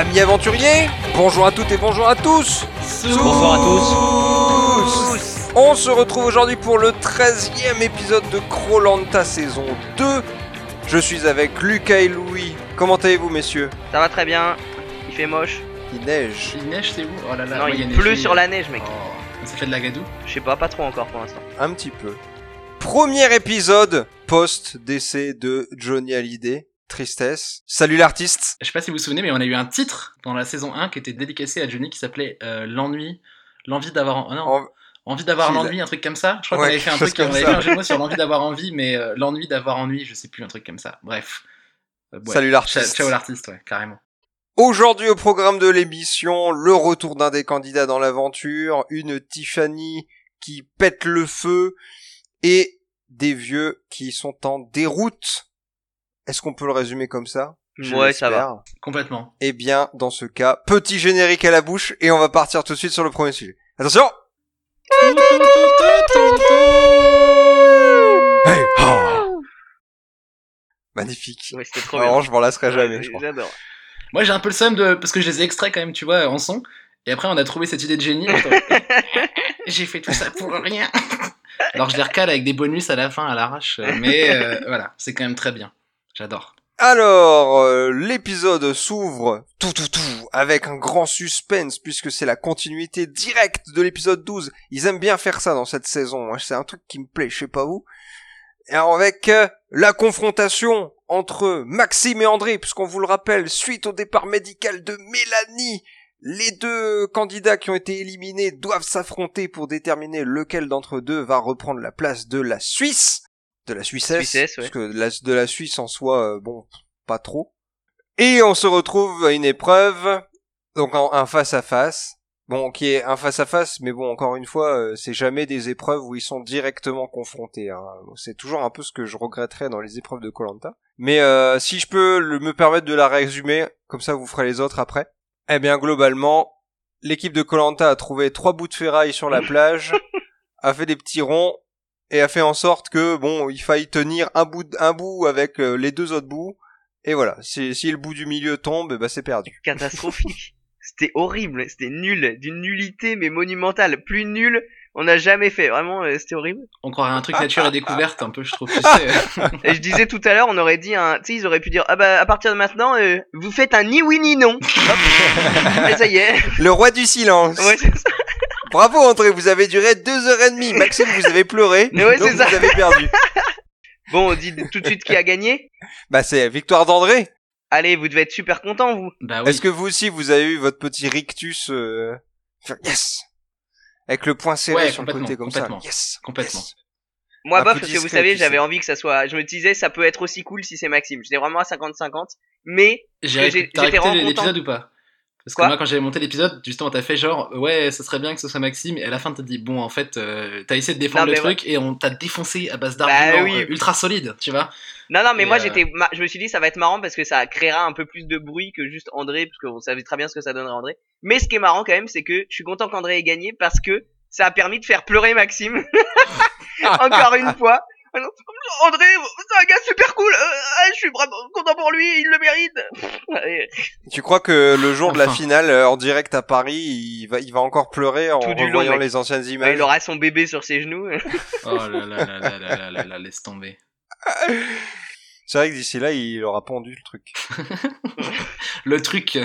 Amis aventuriers, bonjour à toutes et bonjour à tous Bonsoir à tous. On se retrouve aujourd'hui pour le 13e épisode de Krolanta saison 2. Je suis avec Lucas et Louis. Comment allez-vous messieurs? Ça va très bien. Il fait moche. Il neige. Il neige, c'est où? Oh là là. non, ouais, il y a pleut sur la neige, mec. Oh, ça fait de la gadoue? Je sais pas, pas trop encore pour l'instant. Un petit peu. Premier épisode post-décès de Johnny Hallyday. Tristesse. Salut l'artiste. Je sais pas si vous vous souvenez, mais on a eu un titre dans la saison 1 qui était dédicacé à Johnny qui s'appelait euh, L'ennui. L'envie d'avoir. non, En- envie d'avoir l'ennui, un truc comme ça. Je crois Ouais, qu'on avait fait un truc, on comme avait ça. fait un jeu de mots sur l'envie d'avoir envie, mais euh, l'ennui d'avoir ennui, je sais plus, un truc comme ça. Bref. Euh, ouais. Salut Ciao, l'artiste. ciao l'artiste, ouais, carrément. Aujourd'hui au programme de l'émission, le retour d'un des candidats dans l'aventure, une Tiffany qui pète le feu et des vieux qui sont en déroute. Est-ce qu'on peut le résumer comme ça? Je ouais, ça va. Complètement. Eh bien, dans ce cas, petit générique à la bouche et on va partir tout de suite sur le premier sujet. Attention Hey, oh. Magnifique. Ouais, c'était trop Alors, bien. je m'en lasserai jamais, Ouais, je crois. J'adore. Moi j'ai un peu le seum de. Parce que je les ai extraits quand même, tu vois, en son. Et après on a trouvé cette idée de génie. J'ai fait tout ça pour rien. Alors je les recale avec des bonus à la fin, à l'arrache. Mais euh, voilà, c'est quand même très bien. Alors, euh, l'épisode s'ouvre tout tout tout avec un grand suspense puisque c'est la continuité directe de l'épisode 12. Ils aiment bien faire ça dans cette saison. Moi, c'est un truc qui me plaît, je sais pas vous. Et alors avec euh, la confrontation entre Maxime et André, puisqu'on vous le rappelle, suite au départ médical de Mélanie, les deux candidats qui ont été éliminés doivent s'affronter pour déterminer lequel d'entre deux va reprendre la place de la Suisse, de la Suissesse, Suissesse, ouais. parce que de la, de la Suisse en soi, euh, bon, pas trop. Et on se retrouve à une épreuve, donc en- un face à face. Bon, qui est un face à face, mais bon, encore une fois, euh, c'est jamais des épreuves où ils sont directement confrontés. hein. C'est toujours un peu ce que je regretterais dans les épreuves de Colanta. Mais euh, si je peux le- me permettre de la résumer, comme ça vous ferez les autres après. Eh bien, globalement, l'équipe de Colanta a trouvé trois bouts de ferraille sur la plage, a fait des petits ronds et a fait en sorte que bon, il faille tenir un bout, un bout avec euh, les deux autres bouts. Et voilà, si, si le bout du milieu tombe, ben c'est perdu. Catastrophique. C'était horrible. C'était nul. D'une nullité, mais monumentale. Plus nul, on n'a jamais fait. Vraiment, euh, c'était horrible. On croirait un truc nature et découverte, un peu, je trouve. Tu sais. Et je disais tout à l'heure, on aurait dit un. Tu sais, ils auraient pu dire Ah bah, à partir de maintenant, euh, vous faites un ni oui ni non. Hop. Et ça y est. Le roi du silence. Ouais, c'est ça. Bravo André, vous avez duré deux heures et demie. Maxime, vous avez pleuré. Mais ouais, donc c'est ça. vous avez perdu. Bon, on dit tout de suite qui a gagné. Bah c'est victoire d'André. Allez, vous devez être super content, vous. bah oui. Est-ce que vous aussi vous avez eu votre petit rictus euh... yes avec le point serré Ouais, sur le côté complètement, comme ça. complètement. Yes. Complètement. yes. Moi, bof, parce que vous savez, j'avais envie que ça soit. Je me disais, ça peut être aussi cool si c'est Maxime. J'étais vraiment à 50-50. Mais J'ai vraiment l'épisode ou pas? Parce que moi, quand j'avais monté l'épisode, justement, t'as fait genre, ouais, ça serait bien que ce soit Maxime, et à la fin, t'as dit, bon, en fait, euh, t'as essayé de défendre Non, le truc, et on t'a défoncé à base Bah d'arguments oui. euh, ultra solides, tu vois. non, non, mais Et, moi, euh, j'étais. Je me suis dit, ça va être marrant parce que ça créera un peu plus de bruit que juste André, parce qu'on savait très bien ce que ça donnerait André. Mais ce qui est marrant quand même, c'est que je suis content qu'André ait gagné parce que ça a permis de faire pleurer Maxime. Encore une fois. André, c'est un gars super cool. Euh, ah, je suis vraiment content pour lui, il le mérite. tu crois que le jour enfin. de la finale euh, en direct à Paris, il va, il va encore pleurer en voyant les anciennes ah, images. Il aura son bébé sur ses genoux. oh là là là là là là là, là laisse tomber. C'est vrai que d'ici là, il aura pendu le truc. le truc.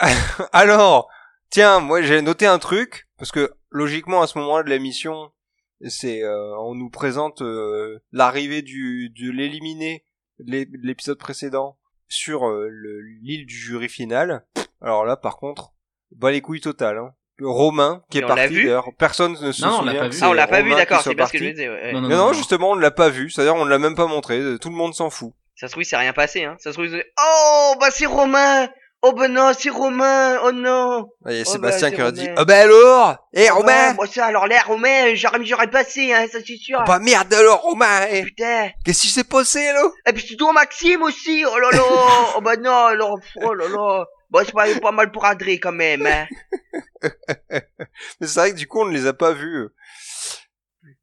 Alors, tiens, moi j'ai noté un truc parce que logiquement à ce moment-là de l'émission, c'est euh, on nous présente euh, l'arrivée du de l'éliminé de l'é- de l'épisode précédent sur euh, le- l'île du jury final. Alors là, par contre, bah les couilles totales. Hein. Romain qui est Mais on parti d'ailleurs, personne ne se Non, on l'a souvient. pas que vu. c'est Ah, on l'a pas vu, d'accord, c'est pas ce que parti. je disais. ouais. Non, non, non, justement, on ne l'a pas vu. C'est-à-dire, on ne l'a même pas montré. Tout le monde s'en fout. Ça se trouve, il s'est rien passé, hein. Ça se trouve, oh, bah c'est Romain. Oh, bah non, c'est Romain. Oh non. Il y a Oh, Sébastien bah, qui a c'est dit, Romain. ah bah alors, eh Oh, Romain, non, bah ça, alors là, Romain, j'aurais, j'aurais passé, hein, ça c'est sûr. bah merde alors Romain, eh, Putain. qu'est-ce qui s'est passé là Et puis c'est toi, Maxime aussi. Oh là là. oh, bah non, alors, oh là là. Bon, c'est pas, pas mal pour André quand même, hein. Mais c'est vrai que du coup, on ne les a pas vus.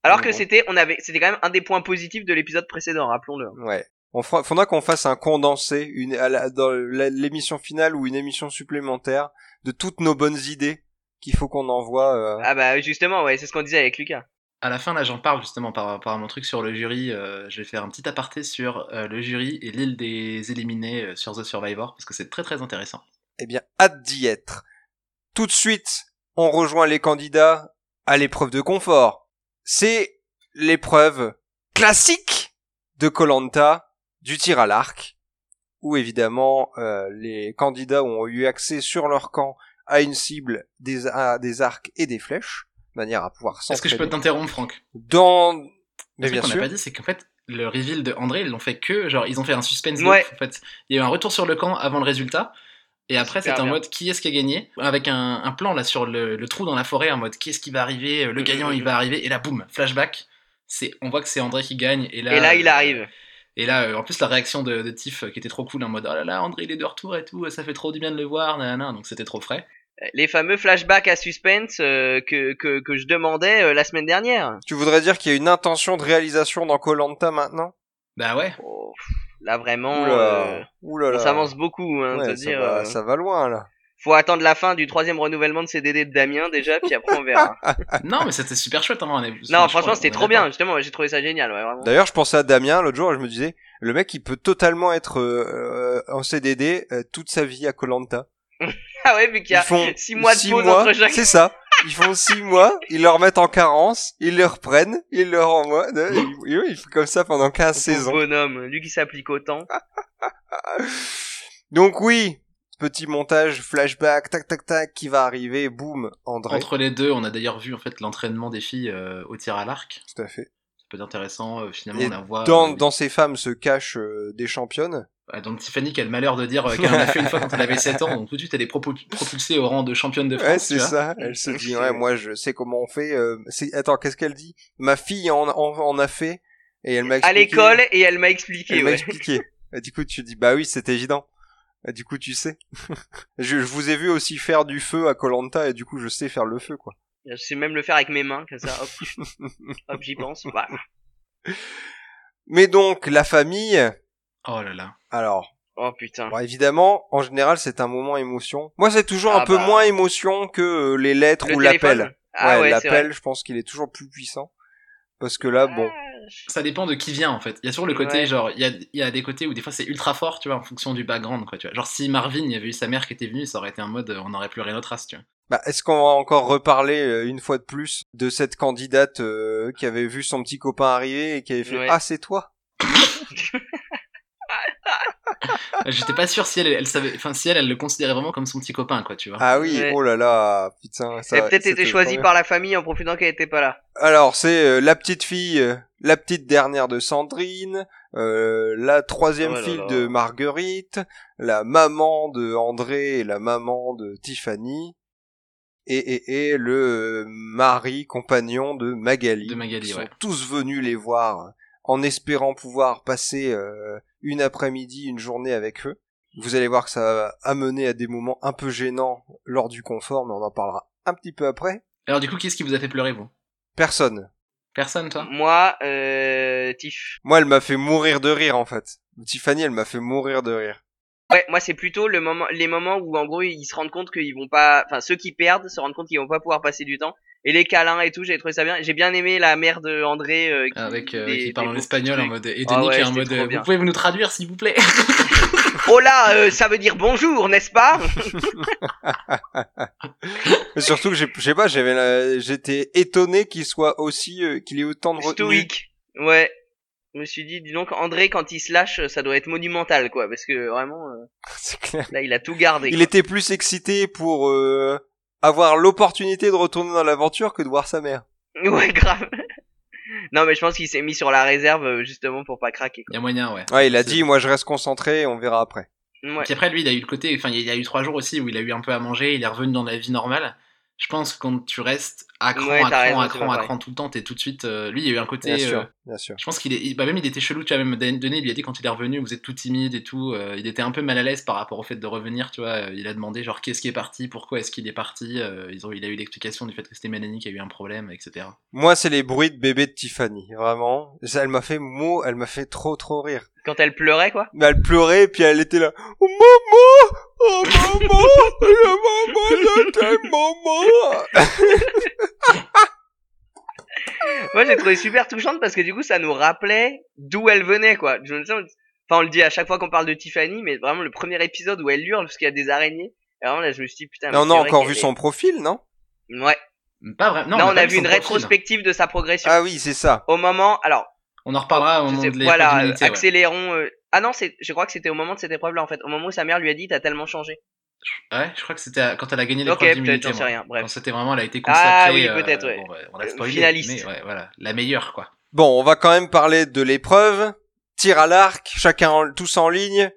Alors que c'était, on avait, c'était quand même un des points positifs de l'épisode précédent, rappelons-le. Ouais. On fera, faudra qu'on fasse un condensé une, à la- dans l'émission finale ou une émission supplémentaire de toutes nos bonnes idées qu'il faut qu'on envoie. euh. Ah bah justement, ouais, c'est ce qu'on disait avec Lucas. À la fin, là, j'en parle justement par rapport à mon truc sur le jury. euh, je vais faire un petit aparté sur euh, le jury et l'île des éliminés euh, sur The Survivor, parce que c'est très très intéressant. Eh bien, hâte d'y être. Tout de suite, on rejoint les candidats à l'épreuve de confort. C'est l'épreuve classique de Colanta du tir à l'arc, où évidemment euh, les candidats ont eu accès sur leur camp à une cible, des, à des arcs et des flèches, de manière à pouvoir Est-ce que je peux t'interrompre, Franck? Dans... Le Mais bien qu'on n'a pas dit, c'est qu'en fait, le reveal de André, ils l'ont fait que, genre, ils ont fait un suspense Ouais. loop, en fait. Il y a eu un retour sur le camp avant le résultat. Et après, c'était en mode qui est-ce qui a gagné? Avec un, un plan là sur le, le trou dans la forêt, en mode qui est-ce qui va arriver Le gagnant, il va arriver. Et là, boum, flashback. C'est, on voit que c'est André qui gagne. Et là, Et là, il euh, arrive. Et là, euh, en plus, la réaction de, de Tiff euh, qui était trop cool, en mode oh là là, André il est de retour et tout, ça fait trop du bien de le voir, nanana. donc c'était trop frais. Les fameux flashbacks à suspense euh, que, que, que je demandais euh, la semaine dernière. Tu voudrais dire qu'il y a une intention de réalisation dans Colanta maintenant? Bah ouais, Oh, là vraiment, euh, oulala. on s'avance beaucoup. Hein, Ouais, te ça, dire, va, euh, ça va loin là. Faut attendre la fin du troisième renouvellement de CDD de Damien déjà, puis après on verra. non, mais c'était super chouette, hein, on est- non, crois franchement, c'était trop bien. Justement, j'ai trouvé ça génial. Ouais, vraiment. D'ailleurs, je pensais à Damien l'autre jour et je me disais, le mec, il peut totalement être euh, euh, en CDD euh, toute sa vie à Colanta. Ah ouais, vu qu'il y a Ils font six mois de six pause mois, entre chaque. C'est ça. Ils font six mois, ils leur mettent en carence, ils les reprennent, ils leur renvoient. euh, Il, il fait comme ça pendant 15 Pauvre saisons. bonhomme, lui qui s'applique autant. Donc oui, petit montage, flashback, tac tac tac, qui va arriver, boum, André. Entre les deux, on a d'ailleurs vu en fait l'entraînement des filles euh, au tir à l'arc. Tout à fait. Ça peut être intéressant, euh, finalement, Et on la voit. Dans, euh, dans ces femmes se cachent euh, des championnes. Ah, donc Tiffany qui a le malheur de dire euh, qu'elle en a fait une fois quand elle avait 7 ans, donc tout de suite elle est propul- propulsée au rang de championne de France. Ouais, c'est ça. Elle se dit, ouais, moi, je sais comment on fait. euh, c'est- Attends, qu'est-ce qu'elle dit? Ma fille en, en, en a fait et elle m'a À expliqué. l'école, et elle m'a expliqué. Elle m'a expliqué. Et du coup, tu dis, bah oui, c'est évident. Et du coup, tu sais. je, je vous ai vu aussi faire du feu à Colanta et du coup, je sais faire le feu, quoi. Je sais même le faire avec mes mains, comme ça. Hop, hop, j'y pense. Mais donc, la famille. Oh là là. Alors, Oh putain. bon, évidemment, en général, c'est un moment émotion. Moi, c'est toujours un Ah peu bah. moins émotion que euh, les lettres Le ou l'appel. Ah ouais, l'appel, je pense qu'il est toujours plus puissant. Parce que là, bon. Ça dépend de qui vient en fait. Il y a toujours le côté, Ouais. genre, il y a, il y a des côtés où des fois c'est ultra fort, tu vois, en fonction du background, quoi, tu vois. Genre, si Marvin, il y avait eu sa mère qui était venue, ça aurait été un mode, euh, on aurait pleuré notre race, tu vois. Bah, est-ce qu'on va encore reparler euh, une fois de plus de cette candidate euh, qui avait vu son petit copain arriver et qui avait fait Ouais. Ah, c'est toi? J'étais pas sûr si elle, elle savait, enfin, si elle, elle le considérait vraiment comme son petit copain, quoi, tu vois. Ah oui, Ouais. oh là là, putain. Ça, Elle a peut-être été choisie par la famille en profitant qu'elle était pas là. Alors, c'est euh, la petite fille, euh, la petite dernière de Sandrine, euh, la troisième Oh là fille là. de Marguerite, la maman de André et la maman de Tiffany, et, et, et le euh, mari compagnon de Magali. De Magali, Ils sont tous venus les voir en espérant pouvoir passer euh, une après-midi, une journée avec eux. Vous allez voir que ça va amener à des moments un peu gênants lors du confort, mais on en parlera un petit peu après. Alors, du coup, qu'est-ce qui vous a fait pleurer, vous? Personne. Personne, toi? Moi, euh, Tiff. Moi, elle m'a fait mourir de rire, en fait. Tiffany, elle m'a fait mourir de rire. Ouais, moi c'est plutôt le moment, les moments où en gros ils se rendent compte qu'ils vont pas, enfin ceux qui perdent se rendent compte qu'ils vont pas pouvoir passer du temps. Et les câlins et tout, j'ai trouvé ça bien. J'ai bien aimé la mère de André euh, qui, Avec, euh, des- qui des parle en espagnol, en mode, et Ah Denis ouais, qui est en mode, euh, bien. vous pouvez nous traduire, s'il vous plaît Oh là, euh, ça veut dire bonjour, n'est-ce pas Mais surtout que j'ai- je sais pas, j'avais, la- j'étais étonné qu'il soit aussi, euh, qu'il ait autant de retenue. Stoïque. Ouais. Je me suis dit, dis donc André quand il se lâche, ça doit être monumental quoi, parce que vraiment, euh, C'est clair. là il a tout gardé. Il quoi. était plus excité pour euh, avoir l'opportunité de retourner dans l'aventure que de voir sa mère. Ouais, grave. non mais je pense qu'il s'est mis sur la réserve euh, justement pour pas craquer. Il y a moyen, ouais. Ouais, il a dit, moi je reste concentré, on verra après. Ouais. Puis après, lui, il a eu le côté, enfin, il y a eu trois jours aussi où il a eu un peu à manger, il est revenu dans la vie normale. Je pense que quand tu restes à cran, Ouais, à cran, raison, à cran, à cran tout le temps, t'es tout de suite. euh, lui, il y a eu un côté. Bien sûr, euh, bien sûr. je pense qu'il est, il- bah même il était chelou, tu vois, même Dan- Denis lui a dit quand il est revenu, vous êtes tout timide et tout, euh, il était un peu mal à l'aise par rapport au fait de revenir, tu vois, il a demandé genre qu'est-ce qui est parti, pourquoi est-ce qu'il est parti, euh, ils ont, il a eu l'explication du fait que c'était Mélanie qui a eu un problème, etc. Moi, c'est les bruits de bébé de Tiffany, vraiment. Ça, Elle m'a fait mot, elle m'a fait trop trop rire. Quand elle pleurait, quoi. Mais elle pleurait et puis elle était là. Oh maman, oh maman, le maman, je t'aime, maman. Moi, j'ai trouvé super touchante parce que du coup, ça nous rappelait d'où elle venait, quoi. Je me sens- Enfin, on le dit à chaque fois qu'on parle de Tiffany, mais vraiment le premier épisode où elle hurle parce qu'il y a des araignées. Et vraiment, là, je me suis dit, putain. Mais on a encore vu est- son profil, non? Ouais. Pas vrai. Non, Là, on pas a vu une profil. rétrospective de sa progression. Ah oui, c'est ça. Au moment, alors, On en reparlera au moment sais- de l'épreuve voilà, euh, ouais. accélérons. euh, Ah non, c'est, je crois que c'était au moment de cette épreuve-là, en fait. Au moment où sa mère lui a dit, t'as tellement changé. Ouais, je crois que c'était quand elle a gagné Ok, l'épreuve peut-être, d'immunité. j'en sais rien. Bref. Quand c'était vraiment, elle a été Ah consacrée. oui, euh, peut-être, ouais. bon, ouais, on l'a Euh, spoilé, finaliste. Mais ouais, voilà, la meilleure, quoi. Bon, on va quand même parler de l'épreuve. Tir à l'arc, chacun en- tous en ligne.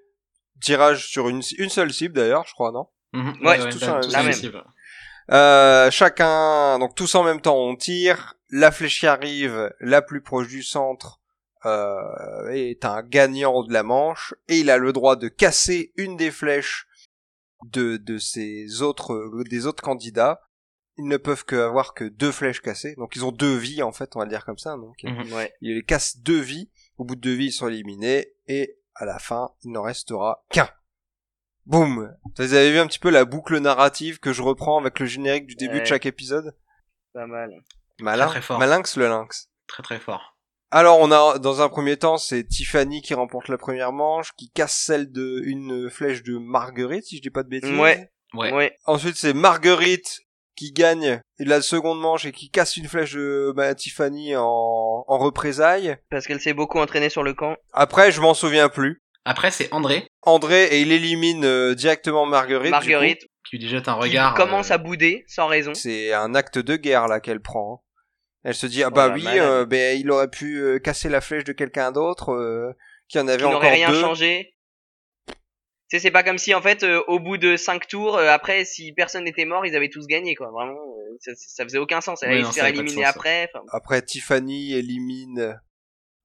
Tirage sur une, une seule cible d'ailleurs, je crois, non? Mhm. Ouais, tout là, ça, tous la même. Euh, chacun, donc tous en même temps, on tire. La flèche qui arrive la plus proche du centre euh, est un gagnant de la manche et il a le droit de casser une des flèches de de ses autres des autres candidats. Ils ne peuvent que avoir que deux flèches cassées, donc ils ont deux vies en fait, on va le dire comme ça. Donc Mhm. Ouais. il les casse deux vies. Au bout de deux vies, ils sont éliminés et à la fin, il n'en restera qu'un. Boum Vous avez vu un petit peu la boucle narrative que je reprends avec le générique du début de chaque épisode? Pas mal. Malin, très fort. Malinx le lynx. Très très fort. Alors on a dans un premier temps c'est Tiffany qui remporte la première manche, qui casse celle de une flèche de Marguerite si je dis pas de bêtises. Ouais. Ouais. Ouais. Ensuite c'est Marguerite qui gagne la seconde manche et qui casse une flèche de bah, Tiffany en, en représailles. Parce qu'elle s'est beaucoup entraînée sur le camp. Après je m'en souviens plus. Après, c'est André André et il élimine euh, directement Marguerite. du Marguerite, qui lui jette un qui regard. commence euh, à bouder, sans raison. C'est un acte de guerre là qu'elle prend. hein. Elle se dit ah Oh bah oui, euh, ben il aurait pu euh, casser la flèche de quelqu'un d'autre euh, qui en avait qui encore n'aurait rien deux. changé. Tu sais, c'est pas comme si en fait, euh, au bout de cinq tours, euh, après, si personne n'était mort, ils avaient tous gagné, quoi. Vraiment, euh, ça, ça faisait aucun sens. Elle allait se faire éliminer après. Après Tiffany élimine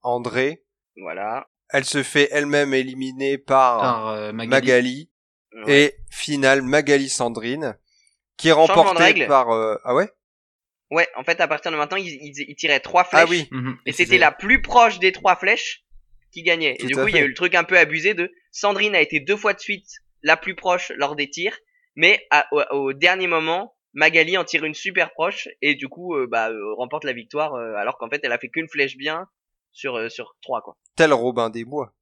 André. voilà. Elle se fait elle-même éliminer par, par euh, Magali. Magali. Ouais. Et finale Magali Sandrine qui est remportée règle. par euh, ah ouais? Ouais, en fait, à partir de maintenant, ils, ils, ils tiraient trois flèches. ah oui Mhm. Et c'était la plus proche des trois flèches qui gagnait. Tout et du coup, il y a eu le truc un peu abusé de Sandrine a été deux fois de suite la plus proche lors des tirs, mais à- au, au dernier moment, Magali en tire une super proche et du coup, euh, bah, euh, remporte la victoire euh, alors qu'en fait, elle a fait qu'une flèche bien sur euh, sur trois quoi. tel Robin des Bois.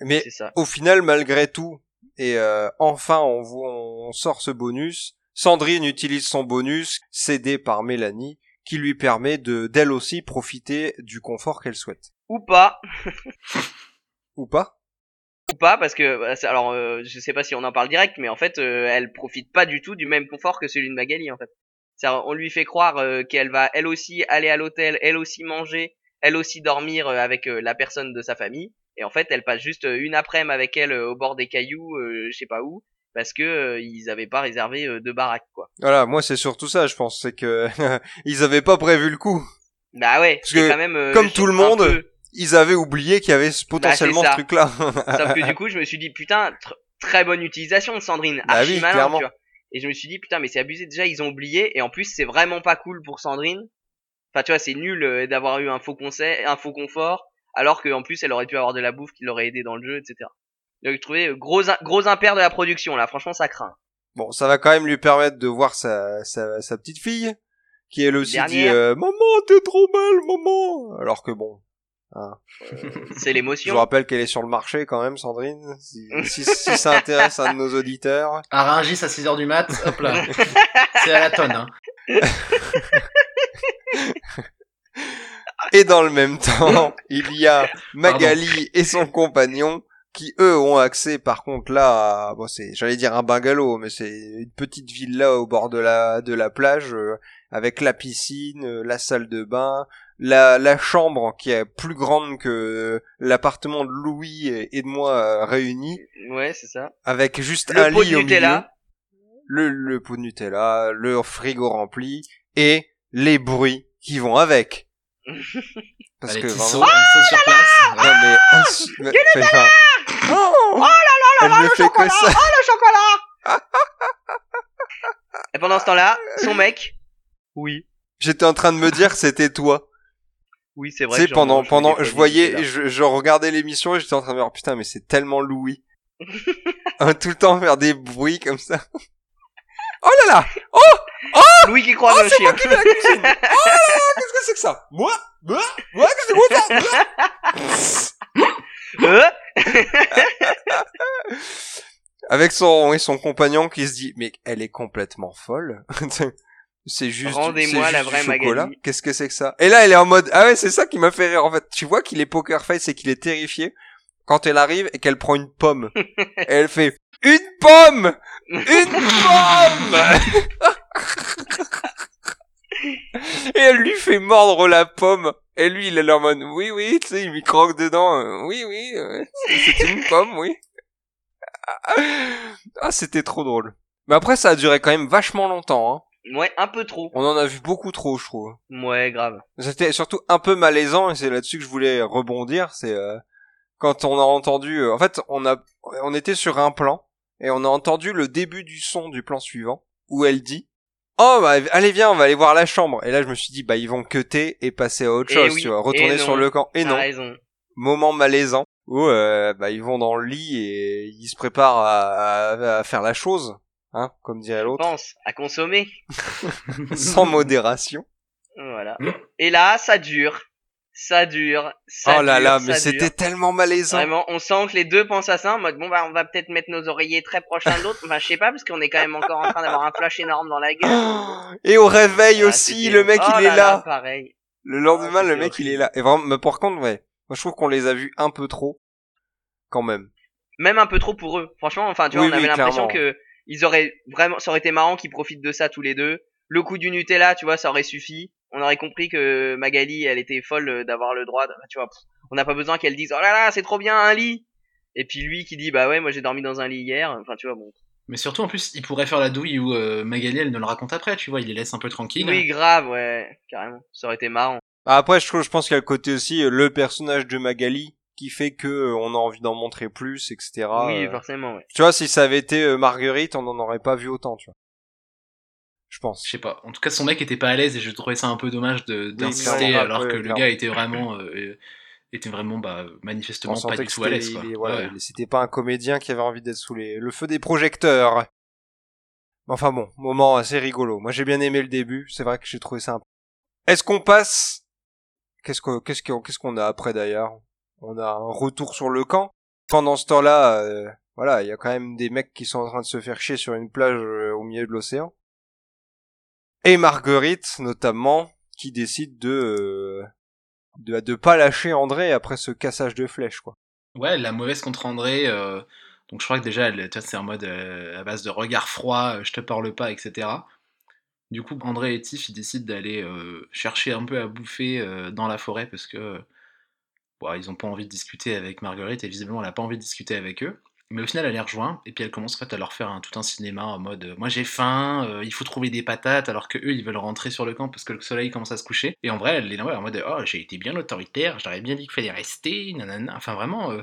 Mais ça. au final malgré tout et euh, enfin on voit on sort ce bonus. Sandrine utilise son bonus cédé par Mélanie qui lui permet de d'elle aussi profiter du confort qu'elle souhaite. Ou pas, Ou pas ou pas parce que bah, c'est- alors euh, je sais pas si on en parle direct, mais en fait, euh, elle profite pas du tout du même confort que celui de Magali en fait. On lui fait croire euh, qu'elle va elle aussi aller à l'hôtel, elle aussi manger, elle aussi dormir euh, avec euh, la personne de sa famille. Et en fait, elle passe juste euh, une après-midi avec elle au bord des cailloux, euh, je sais pas où, parce que euh, ils avaient pas réservé euh, de baraque quoi. Voilà, moi c'est surtout ça, je pense, c'est que ils avaient pas prévu le coup. Bah ouais, Parce que, quand même comme tout le monde, peu- Ils avaient oublié qu'il y avait potentiellement Bah, c'est ce truc-là. Sauf que du coup, je me suis dit putain, tr- très bonne utilisation de Sandrine, Bah archi oui, malin, clairement. tu vois. Et je me suis dit putain, mais c'est abusé. Déjà, ils ont oublié et en plus, c'est vraiment pas cool pour Sandrine. Enfin, tu vois, c'est nul euh, d'avoir eu un faux conseil, un faux confort, alors qu'en plus, elle aurait pu avoir de la bouffe qui l'aurait aidé dans le jeu, etc. Donc, je trouvais euh, gros gros impair de la production là. Franchement, ça craint. Bon, ça va quand même lui permettre de voir sa, sa, sa petite fille, qui elle aussi dit euh, Maman, t'es trop belle, maman !» Alors que bon, C'est je l'émotion. vous rappelle qu'elle est sur le marché quand même, Sandrine, si, si, si ça intéresse un de nos auditeurs. À Rungis à 6h du mat, hop là. c'est à la tonne, hein. Et dans le même temps, il y a Magali et son compagnon qui eux ont accès par contre là à, bon c'est j'allais dire un bungalow mais c'est une petite villa au bord de la de la plage euh, avec la piscine, euh, la salle de bain, la la chambre qui est plus grande que l'appartement de Louis et, et de moi euh, réunis Ouais, c'est ça. avec juste Le un pot lit de au Nutella. milieu, le le pot de Nutella, le frigo rempli et les bruits qui vont avec. Parce que vraiment, elle saute sur place. non mais, insu- mais- fais genre, oh, là là elle ne fait que ça. le chocolat Et pendant ce temps-là, son mec. Oui. J'étais en train de me dire que c'était toi. Oui, c'est Tu vrai. sais, que j'en pendant, pendant, je voyais, je, je regardais l'émission et j'étais en train de me dire, putain, mais c'est tellement Louis. Hein, Tout le temps faire des bruits comme ça. Oh là là! Louis qui croise Oh, c'est chien. moi qui la cuisine! Oh qu'est-ce que c'est que ça? Moi? Moi? Moi? Qu'est-ce que c'est que ça? Euh Avec son, oui, son compagnon qui se dit, mais elle est complètement folle. c'est juste, Rendez-moi la vraie chocolat. Qu'est-ce que c'est que ça? Et là, elle est en mode, ah ouais, c'est ça qui m'a fait rire, en fait. Tu vois qu'il est poker face et qu'il est terrifié quand elle arrive et qu'elle prend une pomme. et elle fait, une pomme! Une pomme! Et elle lui fait mordre la pomme. Et lui, il est là en mode, oui, oui, tu sais, il lui croque dedans. oui, oui, c'est c'est une pomme, oui. Ah, c'était trop drôle. Mais après, ça a duré quand même vachement longtemps. Hein. Ouais, un peu trop. On en a vu beaucoup trop, je trouve. Ouais, grave. C'était surtout un peu malaisant, et c'est là-dessus que je voulais rebondir. C'est euh, quand on a entendu. euh, en fait, on a, on était sur un plan et on a entendu le début du son du plan suivant où elle dit. Oh bah allez viens on va aller voir la chambre et là je me suis dit bah ils vont cutter et passer à autre Et chose oui, tu vois et retourner non. sur le camp et T'as non raison. moment malaisant où euh, bah, ils vont dans le lit et ils se préparent à, à- à faire la chose, hein, comme dirait l'autre, Pense à consommer. sans modération. Voilà. Et là, ça dure. Ça dure. Ça oh là dure, là, mais c'était tellement malaisant. Vraiment, on sent que les deux pensent à ça en mode bon bah on va peut-être mettre nos oreillers très proches l'un de l'autre. Enfin je sais pas parce qu'on est quand même encore en train d'avoir un flash énorme dans la gueule. Et au réveil Ah, aussi, le mec Oh il est là. Pareil. Le lendemain, Ah, le mec il est là. Et vraiment, mais par contre, ouais, moi je trouve qu'on les a vus un peu trop, quand même. Même un peu trop pour eux. Franchement, enfin tu vois, Oui, on avait oui, l'impression que ils auraient vraiment, ça aurait été marrant qu'ils profitent de ça tous les deux. Le coup du Nutella, tu vois, ça aurait suffi. On aurait compris que Magali, elle était folle euh, d'avoir le droit. de- tu vois, pff, on n'a pas besoin qu'elle dise oh là là, c'est trop bien un lit. Et puis lui qui dit bah ouais, moi j'ai dormi dans un lit hier. Enfin tu vois bon. Mais surtout, en plus, il pourrait faire la douille où euh, Magali, elle ne le raconte après, tu vois, il les laisse un peu tranquilles. Oui, grave, ouais, carrément. Ça aurait été marrant. Bah, Après, je trouve, je pense qu'il y a le côté aussi, euh, le personnage de Magali, qui fait que euh, on a envie d'en montrer plus, etc. oui, forcément, ouais. Tu vois, si ça avait été euh, Marguerite, on n'en aurait pas vu autant, tu vois. Je pense. Je sais pas. En tout cas, son mec était pas à l'aise et je trouvais ça un peu dommage de- d'insister alors ouais, que le gars était vraiment, euh, était vraiment bah, manifestement On pas du tout à c'était- l'aise. voilà, Ouais. c'était pas un comédien qui avait envie d'être sous les, le feu des projecteurs. Enfin bon, moment assez rigolo. Moi j'ai bien aimé le début, c'est vrai que j'ai trouvé ça un peu... Est-ce qu'on passe... Qu'est-ce qu'on qu'est-ce qu'on qu'est-ce qu'on a après d'ailleurs? On a un retour sur le camp. Pendant ce temps-là, euh, voilà, il y a quand même des mecs qui sont en train de se faire chier sur une plage euh, au milieu de l'océan. Et Marguerite, notamment, qui décide de... euh, de, de pas lâcher André après ce cassage de flèches, quoi. Ouais, la mauvaise contre André. euh, donc je crois que déjà, c'est en mode euh, à base de regard froid, je te parle pas, etc. Du coup, André et Tiff, ils décident d'aller chercher un peu à bouffer dans la forêt parce que bon, ils ont pas envie de discuter avec Marguerite et visiblement elle a pas envie de discuter avec eux. Mais au final, elle les rejoint et puis elle commence en fait à leur faire un, tout un cinéma en mode euh, moi j'ai faim, euh, il faut trouver des patates alors que eux ils veulent rentrer sur le camp parce que le soleil commence à se coucher. Et en vrai, elle est là ouais, en mode oh j'ai été bien autoritaire, j'aurais bien dit qu'il fallait rester, nanana. Enfin vraiment. euh,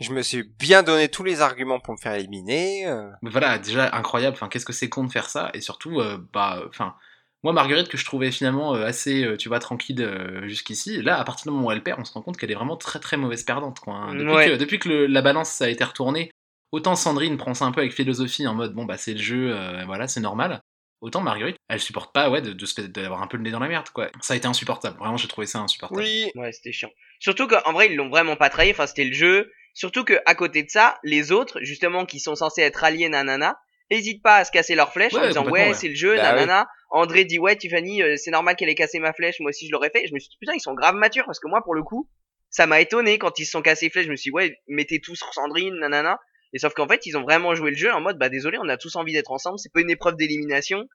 Je me suis bien donné tous les arguments pour me faire éliminer. euh. Mais voilà, déjà incroyable. Enfin, qu'est-ce que c'est con de faire ça? Et surtout, euh, bah, enfin, moi Marguerite que je trouvais finalement euh, assez, euh, tu vois, tranquille euh, jusqu'ici. Là, à partir du moment où elle perd, on se rend compte qu'elle est vraiment très très mauvaise perdante, quoi. hein. Depuis Ouais. que, depuis que le- la balance ça a été retournée, autant Sandrine prend ça un peu avec philosophie en mode bon bah c'est le jeu, euh, voilà, c'est normal. Autant Marguerite, elle supporte pas, ouais, de, de d'avoir un peu le nez dans la merde, quoi. Ça a été insupportable. Vraiment, j'ai trouvé ça insupportable. Oui. Ouais, c'était chiant. Surtout qu'en vrai, ils l'ont vraiment pas trahi. Enfin, c'était le jeu. Surtout que à côté de ça, les autres, justement, qui sont censés être alliés, nanana, hésitent pas à se casser leurs flèches en disant ouais, ouais. c'est le jeu, Bah nanana. André dit ouais, Tiffany, euh, c'est normal qu'elle ait cassé ma flèche. Moi aussi, je l'aurais fait. Je me suis dit putain, ils sont grave matures parce que moi, pour le coup, ça m'a étonné quand ils se sont cassés les flèches. Je me suis dit ouais, mettez tout sur Sandrine, nanana. Et sauf qu'en fait, ils ont vraiment joué le jeu en mode bah désolé, on a tous envie d'être ensemble. C'est pas une épreuve d'élimination.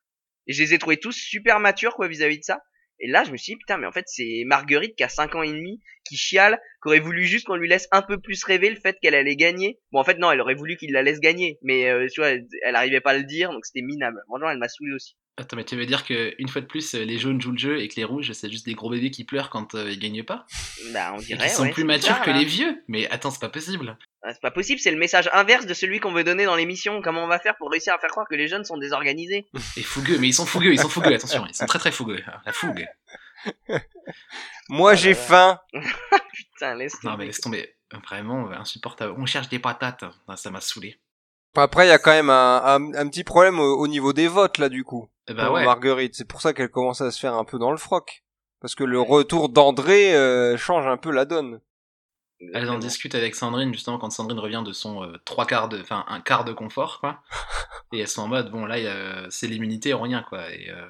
Et je les ai trouvés tous super matures quoi vis-à-vis de ça. Et là, je me suis dit, putain, mais en fait, c'est Marguerite qui a 5 ans et demi, qui chiale, qui aurait voulu juste qu'on lui laisse un peu plus rêver le fait qu'elle allait gagner. Bon, en fait, non, elle aurait voulu qu'il la laisse gagner, mais euh, tu vois, elle, arrivait pas à le dire, donc c'était minable. Franchement, elle m'a saoulé aussi. Attends, mais tu veux dire que une fois de plus, euh, les jaunes jouent le jeu et que les rouges, c'est juste des gros bébés qui pleurent quand euh, ils gagnent pas? Bah, on Et dirait. qui sont ouais, plus matures bizarre, que les vieux Mais attends, c'est pas possible. Ah, c'est pas possible, c'est le message inverse de celui qu'on veut donner dans l'émission. Comment on va faire pour réussir à faire croire que les jeunes sont désorganisés? Et fougueux, mais ils sont fougueux, ils sont fougueux, attention, ils sont très très fougueux. hein, La fougue. Moi, Ah j'ai faim. Putain, laisse Non, tomber. mais laisse tomber. Vraiment euh, insupportable. On cherche des patates. Ah, ça m'a saoulé. Après, il y a quand même un, un, un petit problème au, au niveau des votes, là, du coup. Eh bah pour ouais. Marguerite. C'est pour ça qu'elle commence à se faire un peu dans le froc. Parce que le retour d'André euh, change un peu la donne. Elles en discutent avec Sandrine justement quand Sandrine revient de son euh, trois quarts de, enfin un quart de confort quoi. Et elles sont en mode bon là c'est l'immunité ou rien quoi. Et euh,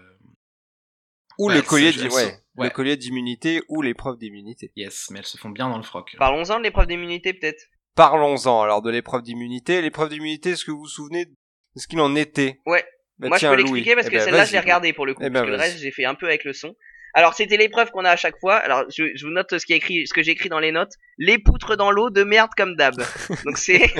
Ou Ouais, le collier, se- ouais, sont- ouais. le collier d'immunité ou l'épreuve d'immunité. yes, mais elles se font bien dans le froc. Parlons-en de l'épreuve d'immunité, peut-être. Parlons-en alors de l'épreuve d'immunité. L'épreuve d'immunité, est-ce que vous vous souvenez de ce qu'il en était? Ouais. Bah, Moi, tiens, je peux l'expliquer parce Eh que ben, celle-là, je l'ai regardée pour le coup. Eh ben, parce que le reste, j'ai fait un peu avec le son. Alors, c'était l'épreuve qu'on a à chaque fois. Alors, je, je vous note ce qui est écrit, ce que j'ai écrit dans les notes. Les poutres dans l'eau de merde comme d'hab. Donc, c'est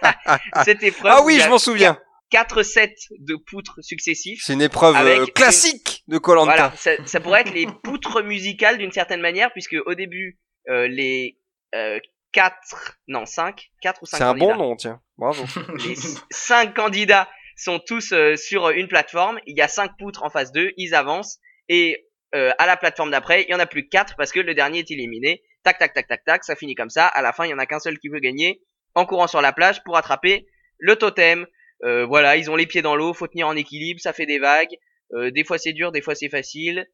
cette épreuve. Ah oui, je m'en souviens. 4 sets de poutres successifs. C'est une épreuve Avec euh, une- classique de Colanta. Voilà, ça, ça pourrait être les poutres musicales d'une certaine manière, puisque au début, euh, les euh, 4, non 5, 4 ou 5 C'est un bon nom, tiens. Bravo. les 5 candidats sont tous euh, sur une plateforme, il y a 5 poutres en phase 2, ils avancent, et euh, à la plateforme d'après, il y en a plus que 4 parce que le dernier est éliminé. Tac, tac, tac, tac, tac, ça finit comme ça. À la fin, il y en a qu'un seul qui veut gagner en courant sur la plage pour attraper le totem. Euh, voilà, ils ont les pieds dans l'eau, faut tenir en équilibre, ça fait des vagues. Euh, des fois c'est dur, des fois c'est facile.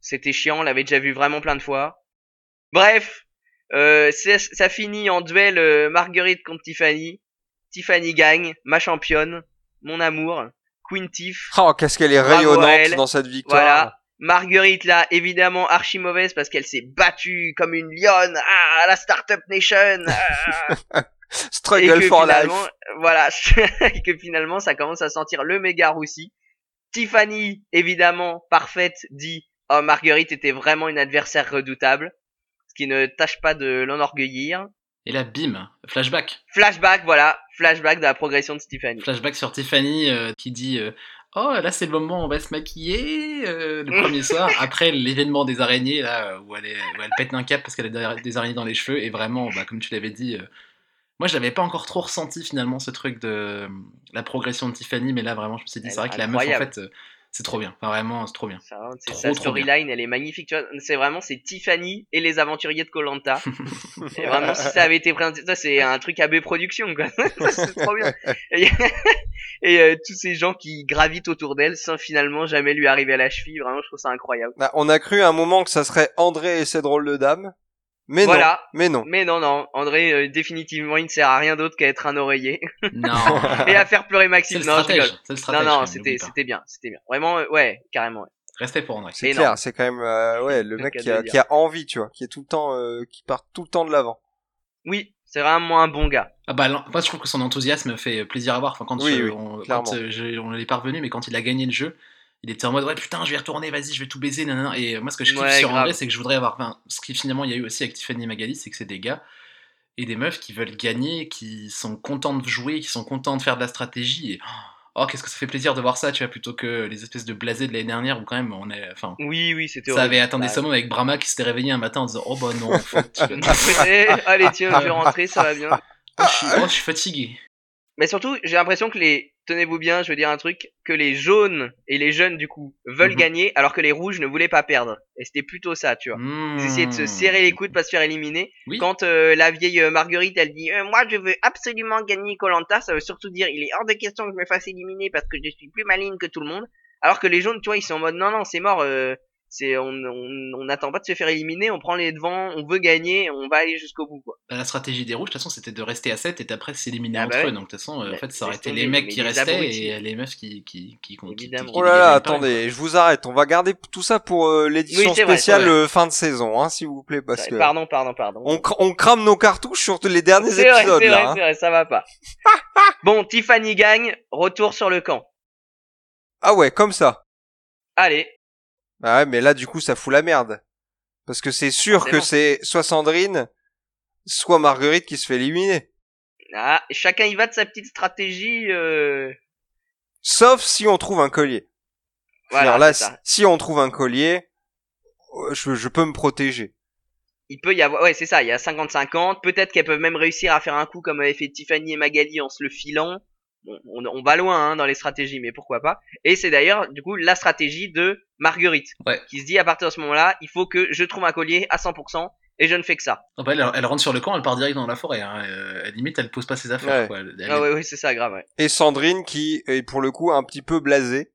C'était chiant, on l'avait déjà vu vraiment plein de fois. Bref, euh, c'est- ça finit en duel euh, Marguerite contre Tiffany. Tiffany gagne, ma championne, mon amour, Queen Tiff. Oh, qu'est-ce qu'elle est rayonnante dans cette victoire. Voilà. Marguerite là, évidemment archi mauvaise parce qu'elle s'est battue comme une lionne ah, à la Startup Nation. ah, et Struggle que for life. voilà, et que finalement ça commence à sentir le méga roussi. Tiffany, évidemment, parfaite, dit Oh, Marguerite était vraiment une adversaire redoutable, qui ne tâche pas de l'enorgueillir. Et là bim, flashback. Flashback, voilà, flashback de la progression de Tiffany. Flashback sur Tiffany euh, qui dit euh, Oh, là c'est le moment, on va se maquiller euh, le premier soir. Après l'événement des araignées, là, où elle, est, où elle pète un cap parce qu'elle a des- araignées dans les cheveux. Et vraiment, bah, comme tu l'avais dit, moi je l'avais pas encore trop ressenti finalement ce truc de la progression de Tiffany. Mais là vraiment, je me suis dit, c'est vrai que la meuf en fait, c'est trop bien. Enfin, vraiment, c'est trop bien. Ça, c'est- Trop, sa storyline, elle est magnifique. Tu vois, c'est vraiment c'est Tiffany et les aventuriers de Colanta. et vraiment, si ça avait été présenté, ça c'est un truc AB Production, quoi. C'est trop bien. Et, et, euh, tous ces gens qui gravitent autour d'elle sans finalement jamais lui arriver à la cheville. Vraiment, je trouve ça incroyable. Bah, on a cru à un moment que ça serait André et ses drôles de dames. Mais voilà. non. Mais non. Mais non, non, André, euh, définitivement, il ne sert à rien d'autre qu'à être un oreiller Non, et à faire pleurer Maxime. Non, je stratège. rigole. C'est le Non, stratège. non, c'était, c'était bien, c'était bien. Vraiment, euh, ouais, carrément. ouais. Respect pour André. C'est clair, c'est quand même euh, ouais le mec qui a, qui envie, tu vois, qui est tout le temps, euh, qui part tout le temps de l'avant. Oui, c'est vraiment un bon gars. Ah bah, moi je trouve que son enthousiasme fait plaisir à voir. Enfin, quand Oui, je- oui, on, quand, euh, je- on l'est parvenu, mais quand il a gagné le jeu, il était en mode ouais putain, je vais retourner, vas-y, je vais tout baiser, nanana. Et moi, ce que je kiffe Ouais, sur grave. André, c'est que je voudrais avoir. Enfin, ce qui finalement il y a eu aussi avec Tiffany et Magali, c'est que c'est des gars et des meufs qui veulent gagner, qui sont contents de jouer, qui sont contents de faire de la stratégie. Et oh, qu'est-ce que ça fait plaisir de voir ça, tu vois, plutôt que les espèces de blasés de l'année dernière où quand même on est. Enfin. Oui, oui, c'était Ça avait atteint des Bah, avec Brahma qui s'était réveillé un matin en disant Oh bah non, en fait, allez, tiens, je vais rentrer, ça va bien. oh, je suis, oh, je suis fatigué. Mais surtout, j'ai l'impression que les, tenez-vous bien, je veux dire un truc, que les jaunes et les jeunes, du coup, veulent Mhm. gagner, alors que les rouges ne voulaient pas perdre. Et c'était plutôt ça, tu vois. Ils essayaient de se serrer les coudes, pas se faire éliminer. Hmm. Oui. Quand euh, la vieille euh, Marguerite, elle dit, Euh, moi, je veux absolument gagner Colanta, ça veut surtout dire, il est hors de question que je me fasse éliminer parce que je suis plus maligne que tout le monde. Alors que les jaunes, tu vois, ils sont en mode, non, non, c'est mort, euh, c'est, on, on, on n'attend pas de se faire éliminer, on prend les devants, on veut gagner, on va aller jusqu'au bout, quoi. Bah, la stratégie des rouges, de toute façon, c'était de rester à 7 et après s'éliminer Ah entre bah ouais. eux. Donc, de toute façon, euh, en fait, ça aurait été les mecs mais qui restaient et les meufs qui, qui, qui, qui, qui, Évidemment. qui Oh là là, pas, attendez, je vous arrête. On va garder tout ça pour euh, l'édition Oui, vrai, spéciale vrai. euh, fin de saison, hein, s'il vous plaît, parce que Pardon, pardon, pardon. on, cr- on crame nos cartouches sur les derniers C'est vrai, épisodes c'est vrai, là. hein. c'est vrai, ça va pas. bon, Tiffany gagne, retour sur le camp. Ah ouais, comme ça. Allez, Ah ouais, mais là du coup ça fout la merde. Parce que c'est sûr que c'est soit Sandrine, soit Marguerite qui se fait éliminer. ah, chacun y va de sa petite stratégie. Euh... Sauf si on trouve un collier. Voilà, là, ça. si on trouve un collier, euh, je, je peux me protéger. Il peut y avoir, ouais, c'est ça, il y a 50-50. Peut-être qu'elles peuvent même réussir à faire un coup comme avait fait Tiffany et Magali en se le filant. Bon, on, on va loin hein, dans les stratégies, mais pourquoi pas. Et c'est d'ailleurs du coup la stratégie de Marguerite, Ouais. qui se dit à partir de ce moment-là, il faut que je trouve un collier à 100% et je ne fais que ça. Bah, elle, elle rentre sur le camp, elle part direct dans la forêt. Hein. Euh, à la limite, elle pose pas ses affaires. Ouais. Quoi. Elle- elle- Ah oui, c'est ça, grave. Ouais. Et Sandrine qui est pour le coup un petit peu blasée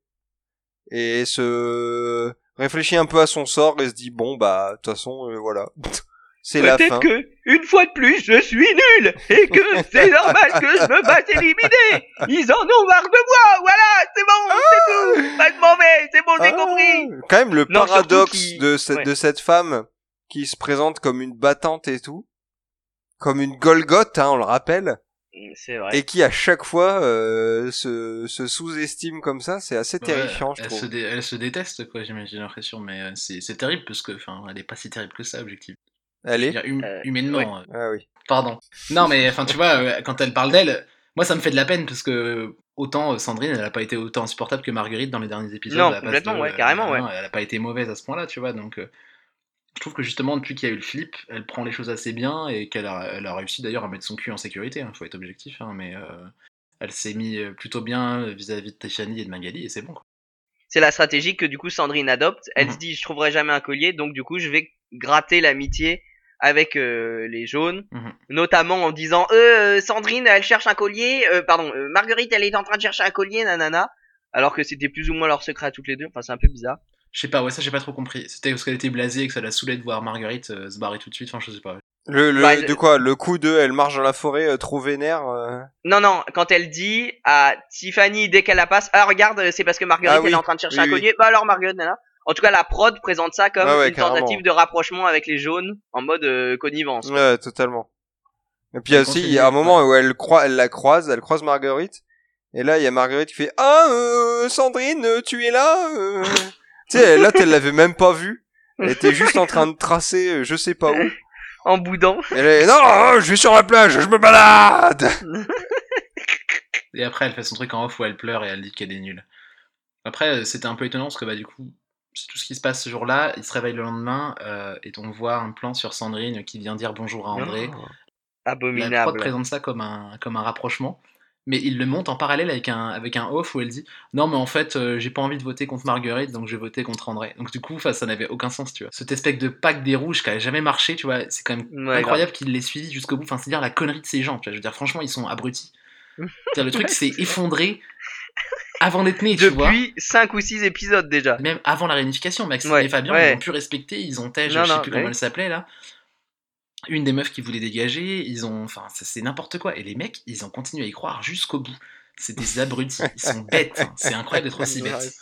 et se réfléchit un peu à son sort et se dit bon bah de toute façon euh, voilà c'est la fin. Peut-être que une fois de plus, je suis nul et que c'est normal que je me fasse éliminer. Ils en ont marre de moi. Voilà, c'est bon, c'est tout. Pas de mauvais, c'est bon, j'ai Ah, compris. Quand même le Non, paradoxe de cette ouais. de cette femme qui se présente comme une battante et tout, comme une Golgoth hein, on le rappelle, C'est vrai. et qui à chaque fois euh, se, se sous-estime comme ça, c'est assez Ouais, terrifiant je elle, trouve. se elle se déteste, quoi, j'ai j'ai l'impression. Mais euh, c'est c'est terrible parce que, enfin, elle est pas si terrible que ça, objectivement. Dire, hum- Euh, humainement. ouais. euh, Ah oui. Pardon. Non, mais enfin, tu vois, euh, quand elle parle d'elle, moi, ça me fait de la peine parce que autant Sandrine, elle a pas été autant insupportable que Marguerite dans les derniers épisodes. Non, complètement, de- ouais, carrément, ouais. non, Elle a pas été mauvaise à ce point-là, tu vois. Donc, euh, je trouve que justement, depuis qu'il y a eu le flip, elle prend les choses assez bien et qu'elle a, elle a réussi d'ailleurs à mettre son cul en sécurité. Il faut être objectif, hein, mais euh, elle s'est mis euh, plutôt bien vis-à-vis de Tiffany et de Magali et c'est bon. Quoi. C'est la stratégie que du coup Sandrine adopte. Elle Mhm. se dit, je trouverai jamais un collier, donc du coup, je vais gratter l'amitié avec euh, les jaunes, Mhm. notamment en disant, euh, Sandrine, elle cherche un collier. euh, pardon, euh, Marguerite, elle est en train de chercher un collier, nanana. Alors que c'était plus ou moins leur secret à toutes les deux. Enfin, c'est un peu bizarre. Je sais pas, ouais, ça j'ai pas trop compris. C'était parce qu'elle était blasée et que ça la saoulait de voir Marguerite euh, se barrer tout de suite. Enfin, je sais pas. Le, le Bah, de quoi? Le coup de elle marche dans la forêt euh, trop vénère. euh, Non, non, quand elle dit à Tiffany dès qu'elle la passe, ah regarde, euh, c'est parce que Marguerite Ah oui, elle est en train de chercher oui, un oui. collier. Bah alors Marguerite, nana. En tout cas, la prod présente ça comme ouais, une tentative de rapprochement avec les jaunes en mode euh, connivence. Ouais, totalement. Et puis il y a Elle aussi, il y a un moment où elle croit, elle la croise, elle croise Marguerite. Et là, il y a Marguerite qui fait Ah, euh, Sandrine, tu es là euh Tu sais, là, elle l'avait même pas vue. Elle était juste en train de tracer, euh, je sais pas où. En boudant. Elle est Non, je vais sur la plage, je me balade Et après, elle fait son truc en off où elle pleure et elle dit qu'elle est nulle. Après, euh, c'était un peu étonnant parce que bah, du coup, c'est tout ce qui se passe ce jour-là. Il se réveille le lendemain euh, et on voit un plan sur Sandrine qui vient dire bonjour à André. Oh, La prod Abominable. présente ça comme un, comme un rapprochement. Mais il le monte en parallèle avec un, avec un off où elle dit Non, mais en fait, euh, j'ai pas envie de voter contre Marguerite, donc je vais voter contre André. Donc, du coup, ça n'avait aucun sens, tu vois. Cet espèce de pack des rouges qui a jamais marché, tu vois, c'est quand même Ouais, incroyable qu'il l'ait suivi jusqu'au bout. Enfin, c'est dire la connerie de ces gens, tu vois. Je veux dire, franchement, ils sont abrutis. Le truc s'est effondré avant d'être né, tu vois. Depuis 5 ou 6 épisodes déjà. Même avant la réunification, Maxime Ouais, et Fabien, ouais. ils ont pu respecter, ils ont tège, je sais non, plus comment elle s'appelait là. Une des meufs qui voulait dégager, ils ont. Enfin, ça, c'est n'importe quoi. Et les mecs, ils ont continué à y croire jusqu'au bout. C'est des abrutis, ils sont bêtes. hein. C'est incroyable d'être aussi bêtes.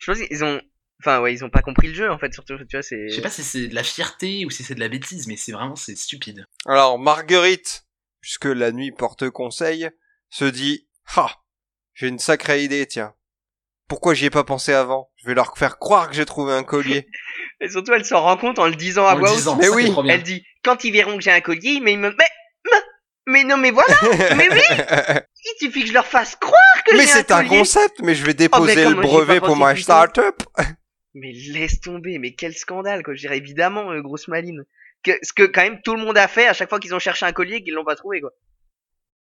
Je pense qu'ils ont. Enfin, ouais, ils ont pas compris le jeu en fait, surtout, tu vois, c'est. Je sais pas si c'est de la fierté ou si c'est de la bêtise, mais c'est vraiment c'est stupide. Alors, Marguerite, puisque la nuit porte conseil, se dit Ha J'ai une sacrée idée, tiens. Pourquoi j'y ai pas pensé avant? Je vais leur faire croire que j'ai trouvé un collier. Et surtout, elle s'en rend compte en le disant à En voix haute. disant, Mais oui, c'est. Elle dit quand ils verront que j'ai un collier, mais ils me. Mais, mais, mais non, mais voilà, mais oui, il suffit que je leur fasse croire que mais j'ai c'est un un collier. concept, mais je vais déposer mais le brevet pour ma start-up. Mais laisse tomber, mais quel scandale, quoi. Je dirais évidemment, euh, grosse maline. Que, ce que quand même tout le monde a fait à chaque fois qu'ils ont cherché un collier et qu'ils l'ont pas trouvé, quoi.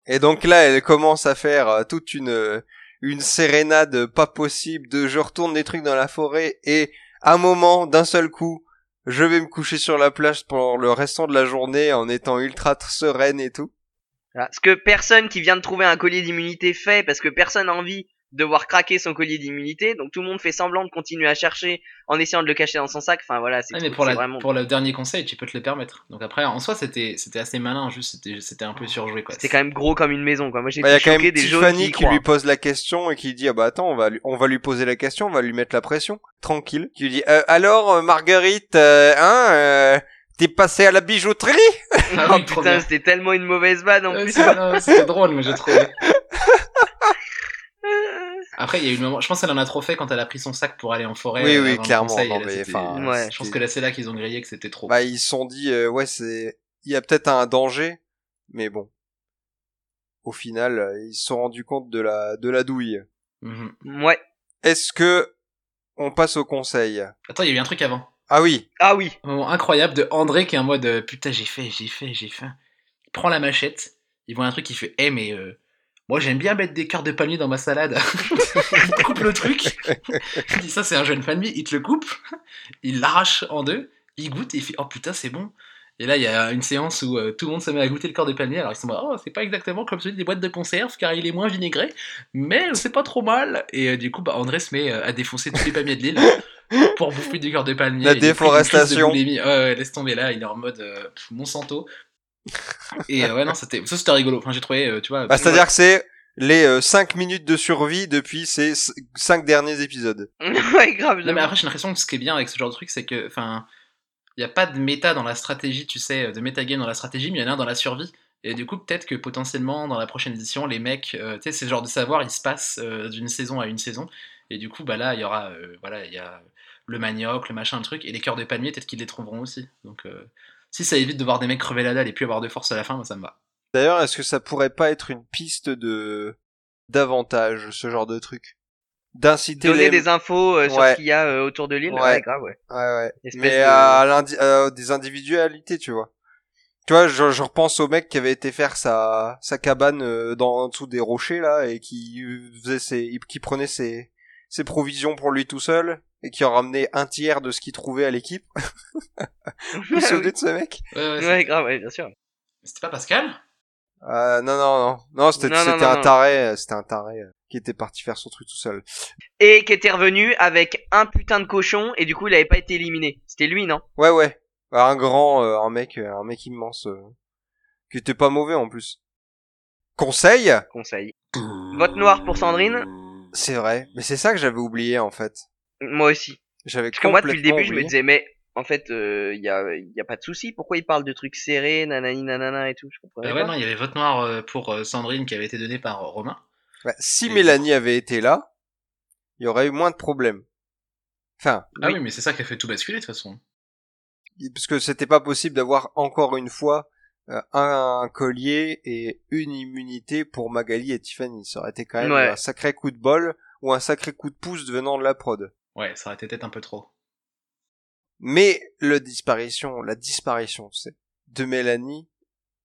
Et donc là, elle commence à faire euh, toute une euh, une sérénade pas possible de je retourne des trucs dans la forêt et à un moment, d'un seul coup, je vais me coucher sur la plage pour le restant de la journée en étant ultra sereine et tout. Ce que personne qui vient de trouver un collier d'immunité fait, parce que personne n'a envie de voir craquer son collier d'immunité, donc tout le monde fait semblant de continuer à chercher en essayant de le cacher dans son sac. Enfin voilà, c'est Ouais, mais tout- pour, la, vraiment. pour le dernier conseil, tu peux te le permettre. Donc après, en soi, c'était c'était assez malin, juste c'était c'était un peu surjoué quoi. C'était quand même gros comme une maison, quoi. Moi j'ai Bah, il y a quand choqué même des Tiffany qui, qui, lui pose la question et qui dit ah bah attends on va lui, on va lui poser la question on va lui mettre la pression tranquille qui lui dit Euh, alors euh, Marguerite euh, hein euh, t'es passé à la bijouterie? Ah oh oui, putain, c'était tellement une mauvaise vanne en plus. C'était drôle, mais j'ai trouvé. Après, il y a eu le moment. Je pense qu'elle en a trop fait quand elle a pris son sac pour aller en forêt. Oui, euh, oui, clairement, non, là, mais enfin, Ouais. Je pense que là, c'est là qu'ils ont grillé que c'était trop. bah ils se sont dit euh, ouais c'est il y a peut-être un danger mais bon au final euh, ils se sont rendus compte de la de la douille Mhm. Ouais. est-ce que on passe au conseil? Attends, il y a eu un truc avant. ah oui Ah oui. Un moment incroyable de André qui est en mode euh, putain, j'ai fait, j'ai fait, j'ai fait. Il prend la machette, il voit un truc, il fait Eh, mais euh, Moi, j'aime bien mettre des cœurs de palmier dans ma salade. il coupe le truc. Il dit ça, c'est un jeune palmier. Il te le coupe. Il l'arrache en deux. Il goûte et il fait Oh putain, c'est bon. Et là, il y a une séance où euh, tout le monde se met à goûter le corps de palmier. Alors ils sont là, oh, c'est pas exactement comme celui des boîtes de conserve car il est moins vinaigré, mais c'est pas trop mal. Et euh, du coup, bah, André se met euh, à défoncer tous les palmiers de l'île pour bouffer du corps de palmier. La de déforestation. boulimie. Ouais, ouais, laisse tomber là, il est en mode Monsanto. Et euh, ouais, non, c'était ça, c'était rigolo. Enfin, j'ai trouvé, euh, tu vois. Bah, c'est-à-dire que c'est les 5 minutes de survie depuis ces 5 derniers épisodes. ouais, grave. Non, mais après, j'ai l'impression que ce qui est bien avec ce genre de truc, c'est que, enfin, il n'y a pas de méta dans la stratégie, tu sais, de metagame dans la stratégie, mais il y en a un dans la survie. Et du coup, peut-être que potentiellement, dans la prochaine édition, les mecs, euh, tu sais, c'est le genre de savoir, il se passe euh, d'une saison à une saison. Et du coup, bah là, il y aura, euh, voilà, il y a le manioc, le machin, le truc, et les cœurs de palmier, peut-être qu'ils les trouveront aussi. Donc, euh, si ça évite de voir des mecs crever la dalle et puis avoir de force à la fin, moi, ça me va. D'ailleurs, est-ce que ça pourrait pas être une piste de d'avantage, ce genre de truc? D'inciter Donner les... des infos euh, sur ce qu'il y a euh, autour de l'île? Ouais. Ouais. grave, ouais. Ouais, ouais. Espèce Mais de- à l'indi- euh, des individualités, tu vois. Tu vois, je, je repense au mec qui avait été faire sa, sa cabane euh, dans en dessous des rochers là et qui faisait ses, qui prenait ses, ses provisions pour lui tout seul et qui en ramenait un tiers de ce qu'il trouvait à l'équipe. Vous souvenez de ce mec? Ouais, ouais, ouais, grave, ouais, bien sûr. C'était pas Pascal? Euh, Non, non, non, non, c'était un taré, euh, c'était un taré euh, qui était parti faire son truc tout seul. Et qui était revenu avec un putain de cochon et du coup il avait pas été éliminé. C'était lui, non? Ouais, ouais, un grand, euh, un mec, un mec immense, euh, qui était pas mauvais en plus. Conseil? Conseil. Vote noir pour Sandrine C'est vrai, mais c'est ça que j'avais oublié en fait. Moi aussi. J'avais Parce que moi depuis le début je me disais mais en fait il y, a, y a pas de souci. Pourquoi il parle de trucs serrés, nanani nanana et tout? Je comprenais Bah ouais, pas. non, il y avait vote noir euh, pour euh, Sandrine qui avait été donné par euh, Romain. Ouais, si Et- Mélanie avait été là, il y aurait eu moins de problèmes. Enfin, Ah Oui. oui, mais c'est ça qui a fait tout basculer de toute façon. parce que c'était pas possible d'avoir encore une fois euh, un collier et une immunité pour Magali et Tiffany. Ça aurait été quand même Ouais. un sacré coup de bol ou un sacré coup de pouce venant de la prod. Ouais, ça aurait été peut-être un peu trop. Mais le disparition, la disparition, c'est de Mélanie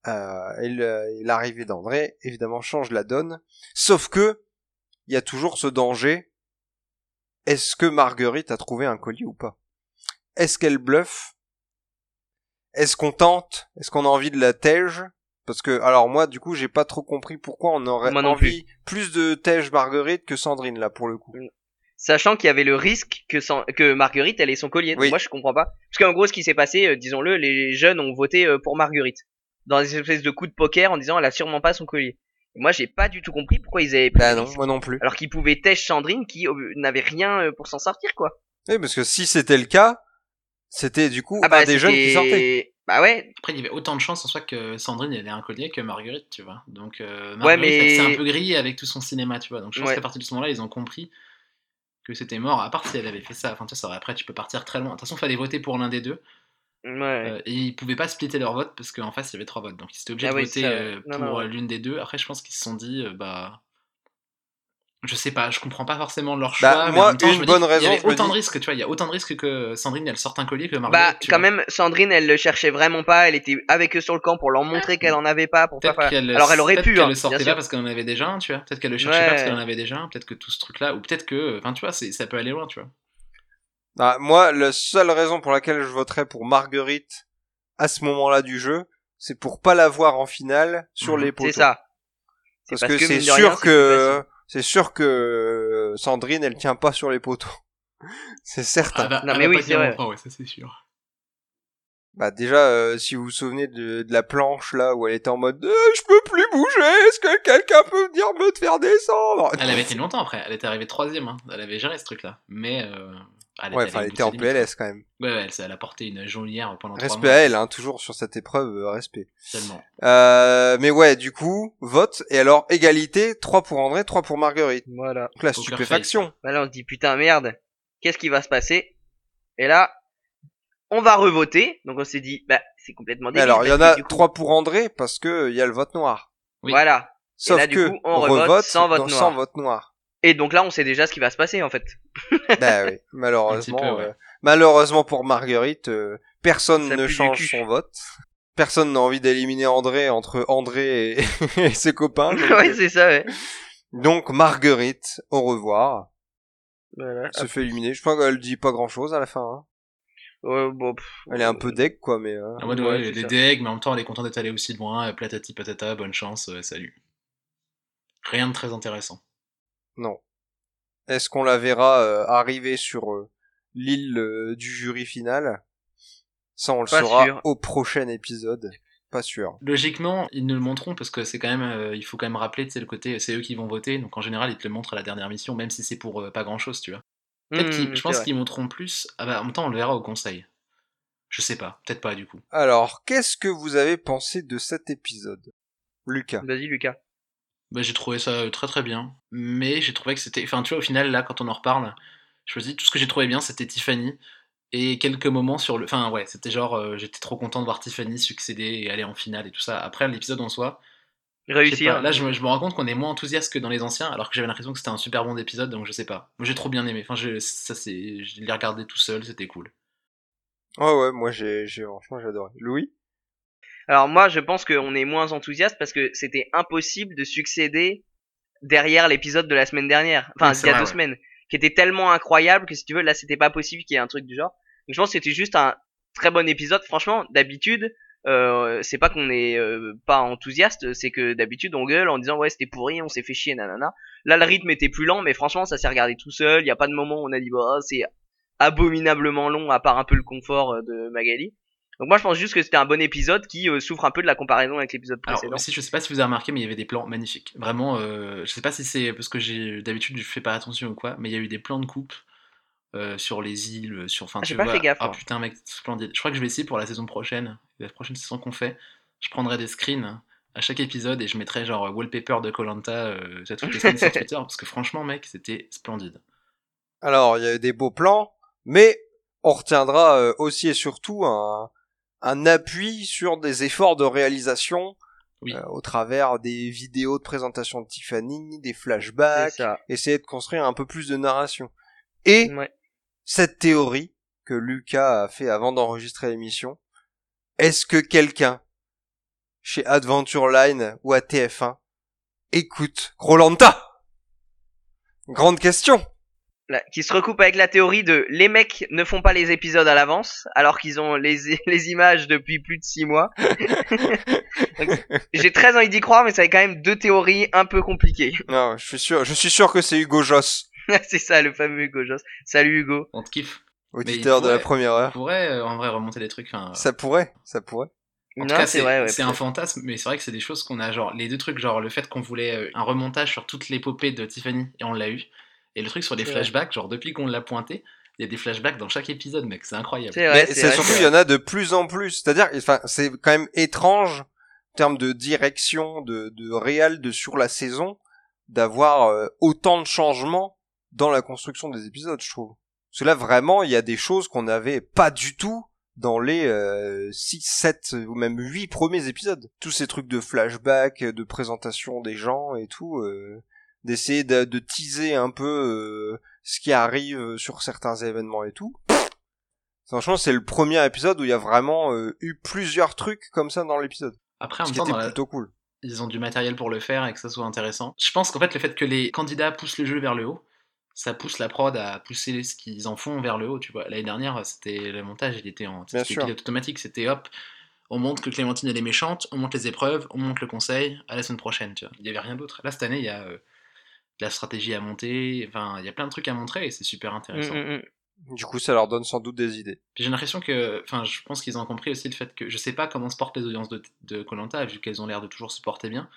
euh, et l'arrivée d'André, évidemment, change la donne. Sauf que il y a toujours ce danger. Est-ce que Marguerite a trouvé un collier ou pas? Est-ce qu'elle bluffe? Est-ce qu'on tente? Est-ce qu'on a envie de la tège? Parce que, alors moi, du coup, j'ai pas trop compris pourquoi on aurait Moi envie plus de tège Marguerite que Sandrine là pour le coup. Sachant qu'il y avait le risque que, que Marguerite elle ait son collier. Donc Oui. Moi je comprends pas. Parce qu'en gros ce qui s'est passé, euh, disons-le, les jeunes ont voté euh, pour Marguerite. Dans des espèces de coups de poker en disant elle a sûrement pas son collier. Et moi j'ai pas du tout compris pourquoi ils avaient pris Bah non, risque. moi non plus. Alors qu'ils pouvaient tèche Sandrine qui euh, n'avait rien euh, pour s'en sortir quoi. Oui, parce que si c'était le cas, c'était du coup Ah bah un des jeunes qui sortaient. Bah ouais, Après, il y avait autant de chances en soi que Sandrine elle ait un collier que Marguerite, tu vois. Donc, euh, Ouais, Marguerite, mais- s'est un peu grillée avec tout son cinéma, tu vois. Donc, je pense Ouais. qu'à partir de ce moment-là, ils ont compris que c'était mort. À part si elle avait fait ça. Enfin, tu sais, après, tu peux partir très loin. De toute façon, il fallait voter pour l'un des deux. ouais. Euh, et ils pouvaient pas splitter leur vote parce qu'en face, il y avait trois votes. Donc, ils étaient obligés Ah de oui, voter euh, non, pour euh, l'une des deux. Après, je pense qu'ils se sont dit, bah. Je sais pas, je comprends pas forcément leur Bah, choix. mais moi, en même temps, une je me bonne dis, raison, Il y avait autant dis- de risques, tu vois. Il y a autant de risques que Sandrine, elle sorte un collier que Marguerite. Bah tu quand vois. même Sandrine elle le cherchait vraiment pas, elle était avec eux sur le camp pour leur montrer qu'elle en avait pas pour pas Peut-être faire. qu'elle Alors elle aurait peut-être pu qu'elle hein, le sortait pas sûr. parce qu'elle en avait déjà un, tu vois. Peut-être qu'elle le cherchait Ouais. pas parce qu'elle en avait déjà un. Peut-être que tout ce truc-là, ou peut-être que, enfin, tu vois, ça peut aller loin, tu vois. Ah, moi, la seule raison pour laquelle je voterais pour Marguerite à ce moment-là du jeu, c'est pour pas la voir en finale sur Mhm. les poteaux. C'est ça. Parce, parce que, que, c'est sûr que c'est sûr que Sandrine, elle tient pas sur les poteaux. c'est certain. Non, elle mais va oui, pas c'est tenir vrai. longtemps, ouais, ça c'est sûr. Bah déjà, euh, si vous vous souvenez de, de la planche là où elle était en mode, Euh, je peux plus bouger, est-ce que quelqu'un peut venir me faire descendre? Elle avait tenu longtemps après. Elle était arrivée troisième. Hein. Elle avait géré ce truc-là. Mais euh, elle Ouais, enfin, elle était en PLS quand même. Ouais, ouais, elle, elle a porté une geôlière pendant Respect mois. à elle, hein, toujours sur cette épreuve, euh, respect. Tellement. Euh, mais ouais, du coup, vote. Et alors, égalité, 3 pour André, 3 pour Marguerite. Voilà. Donc la Poker stupéfaction. Bah là on se dit putain merde, qu'est-ce qui va se passer? Et là, on va revoter. Donc on s'est dit bah c'est complètement débile. alors, il y en a du coup, 3 pour André parce que il y a le vote noir. Oui. Voilà. Sauf là, du que coup, on revote sans vote noir. sans vote noir. Et donc là on sait déjà ce qui va se passer en fait. bah oui, malheureusement. Peu, ouais. euh, malheureusement pour Marguerite, euh, personne Ça ne change son vote. personne n'a envie d'éliminer André entre André et, et ses copains. Donc, ouais, c'est ça, ouais. donc Marguerite, au revoir, Voilà. se fait éliminer. Je crois qu'elle dit pas grand chose à la fin. Hein. Ouais, bon, pff, Elle est un peu deg quoi, mais euh, En mode, Ouais, des ça. deg, mais en même temps, elle est contente d'être allée aussi loin. euh, Platati patata, bonne chance, euh, salut. Rien de très intéressant. Non. Est-ce qu'on la verra euh, arriver sur euh, l'île euh, du jury final? Ça, on le Pas saura sûr. au prochain épisode. Pas sûr. Logiquement, ils nous le montreront parce que c'est quand même, euh, il faut quand même rappeler, tu sais, le côté, c'est eux qui vont voter, donc en général, ils te le montrent à la dernière mission, même si c'est pour euh, pas grand chose, tu vois. Peut-être hmm, qu'ils- je c'est pense vrai. qu'ils montreront plus. Ah bah, en même temps, on le verra au conseil. Je sais pas, peut-être pas du coup. Alors, qu'est-ce que vous avez pensé de cet épisode? Lucas Vas-y, Lucas. Bah, j'ai trouvé ça euh, très très bien, mais j'ai trouvé que c'était. Enfin, tu vois, au final, là, quand on en reparle, je me dis, tout ce que j'ai trouvé bien, c'était Tiffany. Et quelques moments sur le. Enfin, ouais, c'était genre, euh, j'étais trop content de voir Tiffany succéder et aller en finale et tout ça. Après, l'épisode en soi, Réussir. pas, là, je me, je me rends compte qu'on est moins enthousiaste que dans les anciens, alors que j'avais l'impression que c'était un super bon épisode, donc je sais pas. Moi, j'ai trop bien aimé. Enfin, je, ça, c'est. Je l'ai regardé tout seul, c'était cool. Ouais, ouais, moi j'ai, j'ai franchement j'ai adoré. Louis? Alors moi, je pense qu'on est moins enthousiaste parce que c'était impossible de succéder derrière l'épisode de la semaine dernière. Enfin, il y a vrai, deux ouais. semaines. Qui était tellement incroyable que si tu veux, là, c'était pas possible qu'il y ait un truc du genre. Donc, je pense que c'était juste un très bon épisode. Franchement, d'habitude, euh, c'est pas qu'on est euh, pas enthousiaste, c'est que d'habitude on gueule en disant ouais c'était pourri, on s'est fait chier, nanana. Là le rythme était plus lent, mais franchement ça s'est regardé tout seul. Il y a pas de moment où on a dit bah c'est abominablement long, à part un peu le confort euh, de Magali. Donc moi je pense juste que c'était un bon épisode qui euh, souffre un peu de la comparaison avec l'épisode Alors, précédent. aussi, je sais pas si vous avez remarqué, mais il y avait des plans magnifiques. Vraiment, euh, je sais pas si c'est parce que j'ai d'habitude je fais pas attention ou quoi, mais il y a eu des plans de coupe euh, sur les îles, sur. Enfin, Ah, tu j'ai pas vois. fait gaffe, Ah putain, mec, splendide. Je crois que je vais essayer pour la saison prochaine, la prochaine saison qu'on fait. Je prendrai des screens à chaque épisode et je mettrai genre wallpaper de Colanta euh, toutes les semaines sur Twitter parce que franchement, mec, c'était splendide. Alors, il y a eu des beaux plans, mais on retiendra euh, aussi et surtout un, un appui sur des efforts de réalisation Oui. euh, au travers des vidéos de présentation de Tiffany, des flashbacks, essayer de construire un peu plus de narration. Et Ouais. cette théorie que Lucas a fait avant d'enregistrer l'émission, est-ce que quelqu'un chez Adventure Line ou à TF1 écoute Rolanta? Grande question. Qui se recoupe avec la théorie de les mecs ne font pas les épisodes à l'avance alors qu'ils ont les, les images depuis plus de six mois. Donc, J'ai très envie d'y croire, mais ça fait quand même deux théories un peu compliquées. Non, je suis sûr, je suis sûr que c'est Hugo Joss, c'est ça le fameux Hugo Joss. Salut Hugo. On te kiffe. auditeur de la première On heure. pourrait euh, en vrai remonter des trucs. Enfin, Ça pourrait, ça pourrait. En non, tout cas, c'est. Ouais, un fantasme, mais c'est vrai que c'est des choses qu'on a, genre, les deux trucs, genre le fait qu'on voulait euh, un remontage sur toute l'épopée de Tiffany, et on l'a eu, et le truc sur les vrai. flashbacks, genre depuis qu'on l'a pointé, il y a des flashbacks dans chaque épisode, mec, c'est incroyable. C'est vrai. Mais c'est c'est vrai, surtout, il y en a de plus en plus. C'est-à-dire, enfin, c'est quand même étrange en termes de direction, de, de réel, de sur la saison, d'avoir euh, autant de changements dans la construction des épisodes, je trouve. Parce que là, vraiment, il y a des choses qu'on n'avait pas du tout dans les euh, 6, 7 ou même 8 premiers épisodes. Tous ces trucs de flashback, de présentation des gens et tout, euh, d'essayer de, de teaser un peu euh, ce qui arrive sur certains événements et tout. Franchement, c'est le premier épisode où il y a vraiment euh, eu plusieurs trucs comme ça dans l'épisode. Après, en Ce même qui temps, était la- plutôt cool. ils ont du matériel pour le faire et que ça soit intéressant. Je pense qu'en fait, le fait que les candidats poussent le jeu vers le haut, ça pousse la prod à pousser ce qu'ils en font vers le haut, tu vois. L'année dernière, c'était le montage, il était en pilote automatique, c'était hop, on montre que Clémentine elle est méchante, on monte les épreuves, on monte le conseil, à la semaine prochaine, tu vois. Il y avait rien d'autre. Là, cette année, il y a euh, la stratégie à monter, enfin, il y a plein de trucs à montrer et c'est super intéressant. Mm, mm, mm. Du coup, ça leur donne sans doute des idées. J'ai l'impression que, enfin, je pense qu'ils ont compris aussi le fait que, je sais pas comment se portent les audiences de Colanta, vu qu'elles ont l'air de toujours se porter bien.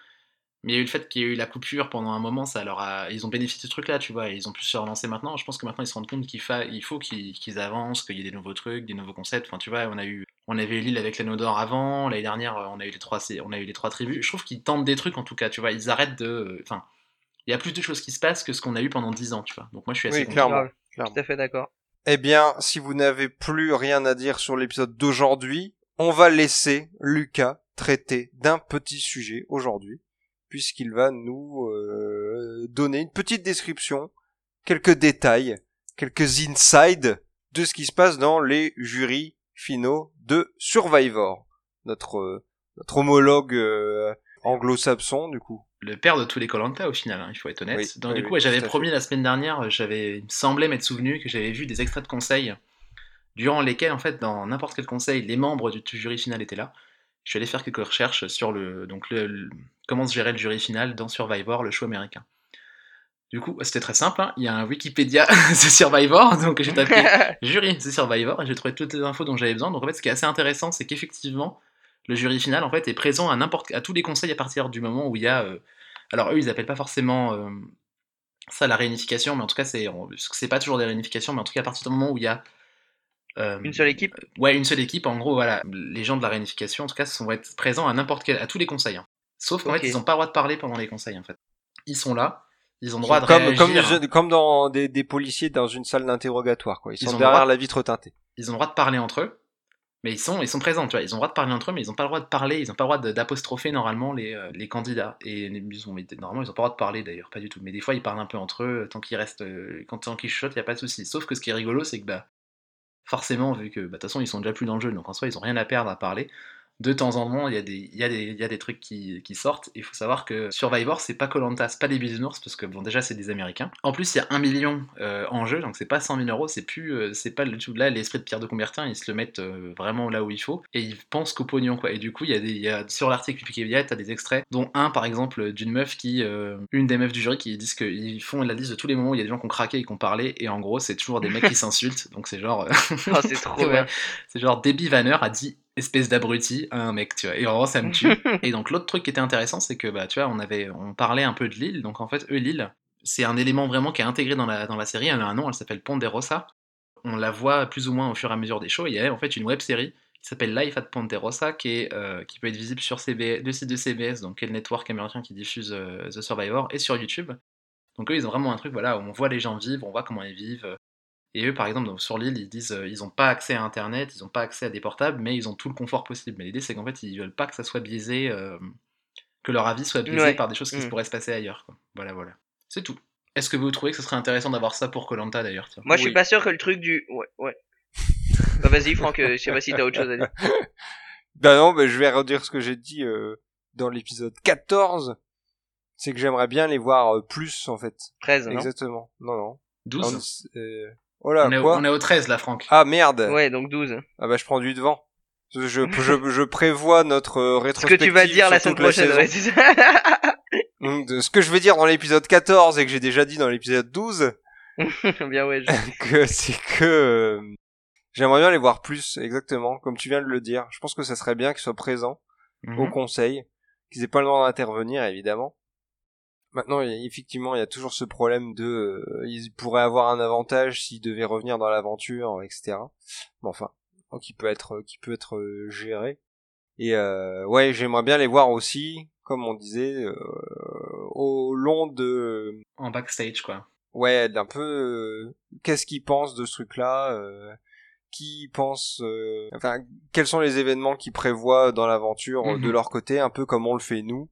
Mais il y a eu le fait qu'il y a eu la coupure pendant un moment, ça leur a, ils ont bénéficié de ce truc-là, tu vois, et ils ont pu se relancer maintenant. Je pense que maintenant ils se rendent compte qu'il fa... il faut qu'ils avancent, qu'il y ait des nouveaux trucs, des nouveaux concepts. Enfin, tu vois, on a eu, on avait eu l'île avec l'anneau d'or avant, l'année dernière, on a eu les trois, on a eu les trois tribus. Je trouve qu'ils tentent des trucs en tout cas, tu vois, ils arrêtent de, enfin, il y a plus de choses qui se passent que ce qu'on a eu pendant 10 ans, tu vois. Donc moi je suis assez Oui, clairement. Tout à fait d'accord. Eh bien, si vous n'avez plus rien à dire sur l'épisode d'aujourd'hui, on va laisser Lucas traiter d'un petit sujet aujourd'hui, puisqu'il va nous euh, donner une petite description, quelques détails, quelques insides de ce qui se passe dans les jurys finaux de Survivor. notre euh, notre homologue euh, anglo-saxon du coup. Le père de tous les Colanta au final, hein, il faut être honnête. Oui, Donc oui, du coup, j'avais promis la semaine dernière, euh, j'avais, il me semblait m'être souvenu que j'avais vu des extraits de conseils durant lesquels, en fait, dans n'importe quel conseil, les membres du jury final étaient là. Je suis allé faire quelques recherches sur le, donc le, le- comment se gérait le jury final dans Survivor, le show américain. Du coup, c'était très simple. hein, Il y a un Wikipédia de Survivor, donc j'ai tapé jury The Survivor et j'ai trouvé toutes les infos dont j'avais besoin. Donc en fait, ce qui est assez intéressant, c'est qu'effectivement, le jury final en fait est présent à n'importe à tous les conseils à partir du moment où il y a. euh, alors eux, ils appellent pas forcément euh, ça la réunification, mais en tout cas, c'est c'est pas toujours des réunifications, mais en tout cas à partir du moment où il y a euh, Une seule équipe? Ouais, une seule équipe. En gros, voilà, les gens de la réunification, en tout cas, sont être présents à n'importe quel, à tous les conseils. hein. Sauf qu'en fait, ils n'ont pas le droit de parler pendant les conseils. En fait, ils sont là, ils ont le droit de comme réagir. comme comme dans des, des policiers dans une salle d'interrogatoire quoi. Ils, sont derrière droit- la vitre teintée. ils ont le droit de parler entre eux, mais ils sont, ils sont présents, tu vois. Ils ont le droit de parler entre eux, mais ils n'ont pas le droit de parler, ils n'ont pas le droit d'apostropher normalement les, euh, candidats. Et normalement, ils n'ont pas le droit de parler d'ailleurs, pas du tout. Mais des fois, ils parlent un peu entre eux, tant qu'ils restent, euh, tant qu'ils chuchotent, il n'y a pas de souci. Sauf que ce qui est rigolo, c'est que bah, forcément, vu que bah, de toute façon, ils sont déjà plus dans le jeu, donc en soi, ils ont rien à perdre à parler. De temps en temps, il y a des, il y a des, il y a des trucs qui, qui sortent. Il faut savoir que Survivor, c'est pas Colanta, c'est pas des bisounours, parce que bon, déjà, c'est des Américains. En plus, il y a un million euh, en jeu, donc c'est pas 100 000 euros, c'est plus, euh, c'est pas le tout. Là, l'esprit de Pierre de Coubertin, ils se le mettent euh, vraiment là où il faut, et ils pensent qu'au pognon, quoi. Et du coup, il y a des, il y a, sur l'article Wikipédia, t'as des extraits, dont un, par exemple, d'une meuf qui, une des meufs du jury, qui disent qu'ils font la liste de tous les moments où il y a des gens qui ont craqué et qui ont parlé, et en gros, c'est toujours des mecs qui s'insultent, donc c'est genre. Oh, c'est trop Ouais. bien. C'est genre Debbie Vanner a dit espèce d'abruti à un mec, tu vois. Et vraiment, ça me tue. et donc, l'autre truc qui était intéressant, c'est que, bah, tu vois, on avait, on parlait un peu de l'île. Donc, en fait, eux, l'île, c'est un élément vraiment qui est intégré dans la, dans la série. Elle a un nom, elle s'appelle Ponderosa. On la voit plus ou moins au fur et à mesure des shows. Il y a en fait une web série qui s'appelle Life at Ponderosa, qui, est, euh, qui peut être visible sur CB, le site de CBS, donc quel le network américain qui diffuse euh, The Survivor, et sur YouTube. Donc eux, ils ont vraiment un truc, voilà, où on voit les gens vivre, on voit comment ils vivent. Et eux, par exemple, donc, sur l'île, ils disent euh, ils n'ont pas accès à Internet, ils n'ont pas accès à des portables, mais ils ont tout le confort possible. Mais l'idée, c'est qu'en fait, ils veulent pas que ça soit biaisé, euh, que leur avis soit biaisé Ouais. par des choses qui Mm. se pourraient se passer ailleurs. quoi. Voilà, voilà. C'est tout. Est-ce que vous trouvez que ce serait intéressant d'avoir ça pour Colanta d'ailleurs Moi, je suis Oui. pas sûr que le truc du. Ouais, ouais. bah, vas-y, Franck, euh, je sais pas si t'as autre chose à dire. Bah non, bah, je vais redire ce que j'ai dit euh, dans l'épisode 14. C'est que j'aimerais bien les voir euh, plus en fait. 13, non? Exactement. Non non. 12 On- euh, Oh là on, est quoi on est au 13 là, Franck. Ah merde. Ouais, donc 12. Ah bah je prends du devant. Je, je, je, je prévois notre euh, Ce que rétrospective tu vas dire la semaine prochaine, ouais, c'est ça. Donc, de ce que je vais dire dans l'épisode 14 et que j'ai déjà dit dans l'épisode 12, bien, ouais. je- que c'est que euh, j'aimerais bien les voir plus, exactement, comme tu viens de le dire. Je pense que ça serait bien qu'ils soient présents au Mhm. conseil, qu'ils aient pas le droit d'intervenir, évidemment. Maintenant, il effectivement, il y a toujours ce problème de, euh, ils pourraient avoir un avantage s'ils devaient revenir dans l'aventure, etc. Mais enfin, donc, qui peut être, qui peut être euh, géré. Et euh, ouais, j'aimerais bien les voir aussi, comme on disait, euh, au long de, En backstage, quoi. ouais, d'un peu, euh, qu'est-ce qu'ils pensent de ce truc-là, euh, qui pense, euh, enfin, quels sont les événements qu'ils prévoient dans l'aventure euh, de Mhm. leur côté, un peu comme on le fait nous.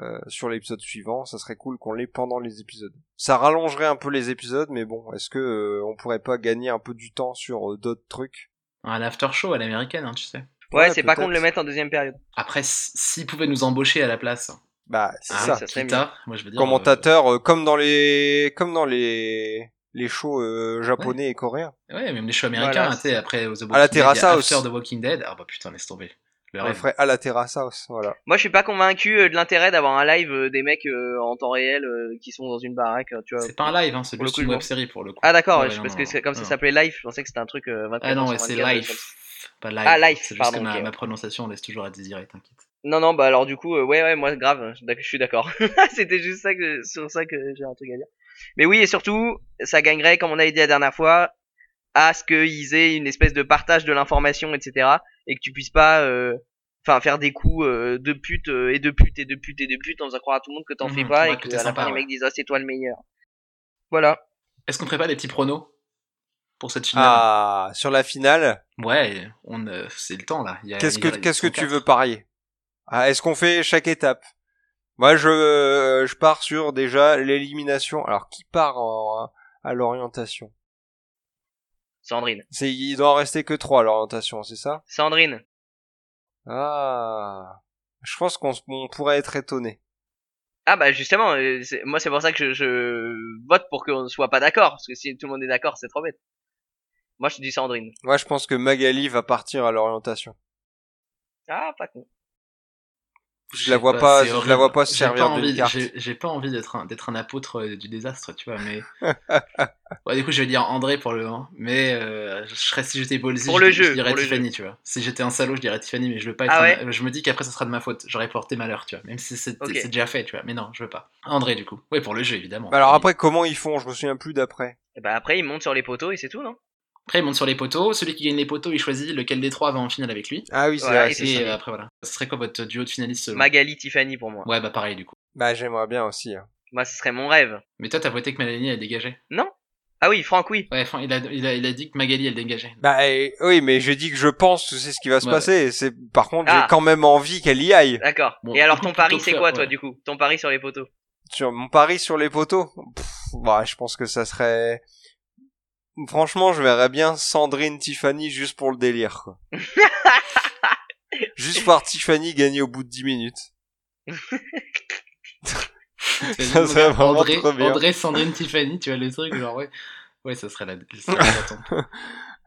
Euh, sur l'épisode suivant, ça serait cool qu'on l'ait pendant les épisodes. Ça rallongerait un peu les épisodes, mais bon, est-ce que euh, on pourrait pas gagner un peu du temps sur euh, d'autres trucs? Un after show à l'américaine, hein, tu sais. Ouais, Ouais, c'est pas con de le mettre en deuxième période. Après, s'ils pouvaient nous embaucher à la place, Bah, c'est ah, ça. ça moi je veux dire. Commentateur, euh, comme dans les, comme dans les les shows euh, japonais et coréens. Ouais, même les shows américains, Voilà. tu sais, après The Walking À la Dead, House. After The Walking Dead. Ah bah putain, laisse tomber. Le On ferait à la Terrace House, voilà. Moi, je suis pas convaincu euh, de l'intérêt d'avoir un live euh, des mecs euh, en temps réel euh, qui sont dans une baraque, tu vois. C'est pas un live, hein, c'est juste une web série pour le coup. Ah d'accord, Ouais, parce non, que c'est comme non, ça s'appelait live, je pensais que c'était un truc euh, 24 Ah non, ouais, c'est 24, live. Pas live. Ah, live, C'est juste pardon, que ma, prononciation laisse toujours à désirer, t'inquiète. Non, non, bah alors du coup, euh, ouais, ouais, moi, grave, je je suis d'accord. C'était juste ça que, sur ça que j'ai un truc à dire. Mais oui, et surtout, ça gagnerait, comme on avait dit la dernière fois, à ce qu'ils aient une espèce de partage de l'information, etc. Et que tu puisses pas, euh, enfin, faire des coups euh, de pute euh, et de pute et de pute et de pute en faisant croire à tout le monde que t'en Mhm, fais pas ouais, et que que t'es à la fin les ouais. mecs disent ah c'est toi le meilleur. Voilà. Est-ce qu'on ferait pas des petits pronos pour cette finale? Ah, sur la finale, Ouais, on, euh, c'est le temps là. Il y a- qu'est-ce que y a- qu'est-ce que tu veux parier? Ah, Est-ce qu'on fait chaque étape? Moi, je euh, je pars sur déjà l'élimination. Alors, qui part en- à l'orientation? Sandrine. C'est il doit en rester que trois à l'orientation, c'est ça? Sandrine. Ah. Je pense qu'on on pourrait être étonné. Ah bah justement, euh, c'est- moi c'est pour ça que je, je vote pour qu'on ne soit pas d'accord, parce que si tout le monde est d'accord, c'est trop bête. Moi je dis Sandrine. Moi, je pense que Magali va partir à l'orientation. Ah, pas con. Je la vois pas, c'est je la vois pas se J'ai servir pas envie- carte. J'ai pas envie d'être un, d'être un apôtre euh, du désastre, tu vois, mais. ouais, du coup, je vais dire André pour le 1, mais euh, je serais, si j'étais Pour je, dirais pour Tiffany, tu vois. Si j'étais un salaud, je dirais Tiffany, mais je veux pas être. Ah un- Je me dis qu'après, ça sera de ma faute. J'aurais porté malheur, tu vois, même si c'est Ok. c'est déjà fait, tu vois. Mais non, je veux pas. André, du coup. Ouais, pour le jeu, évidemment. Alors après, comment ils font? Je me souviens plus d'après. Et bah après il monte sur les poteaux et c'est tout, non? Après, il monte sur les poteaux. Celui qui gagne les poteaux, il choisit lequel des trois va en finale avec lui. Ah oui, c'est vrai. et après, voilà. Ce serait quoi votre duo de finalistes selon Magali, Tiffany pour moi. Ouais, bah pareil, du coup. Bah, j'aimerais bien aussi. hein. Moi ce serait mon rêve. Mais toi, t'as voté que Mélanie a dégagé. Ah oui, Franck, oui. Ouais, enfin, il a, il, a, il a dit que Magali, elle dégageait. Bah oui, mais je dis que je pense que c'est ce qui va se Ouais. passer. C'est par contre, j'ai Ah. quand même envie qu'elle y aille. D'accord. Bon, et alors ton pari c'est quoi toi ouais. du coup? Ton pari sur les poteaux? Sur mon pari sur les poteaux, pff, bah, je pense que ça serait. Franchement, je verrais bien Sandrine Tiffany juste pour le délire. Quoi. juste voir Tiffany gagner au bout de 10 minutes. Ça serait vraiment André, trop bien. André, Sandrine, Tiffany, tu vois le truc, genre ouais, ouais, ça serait la, ça serait l'attente.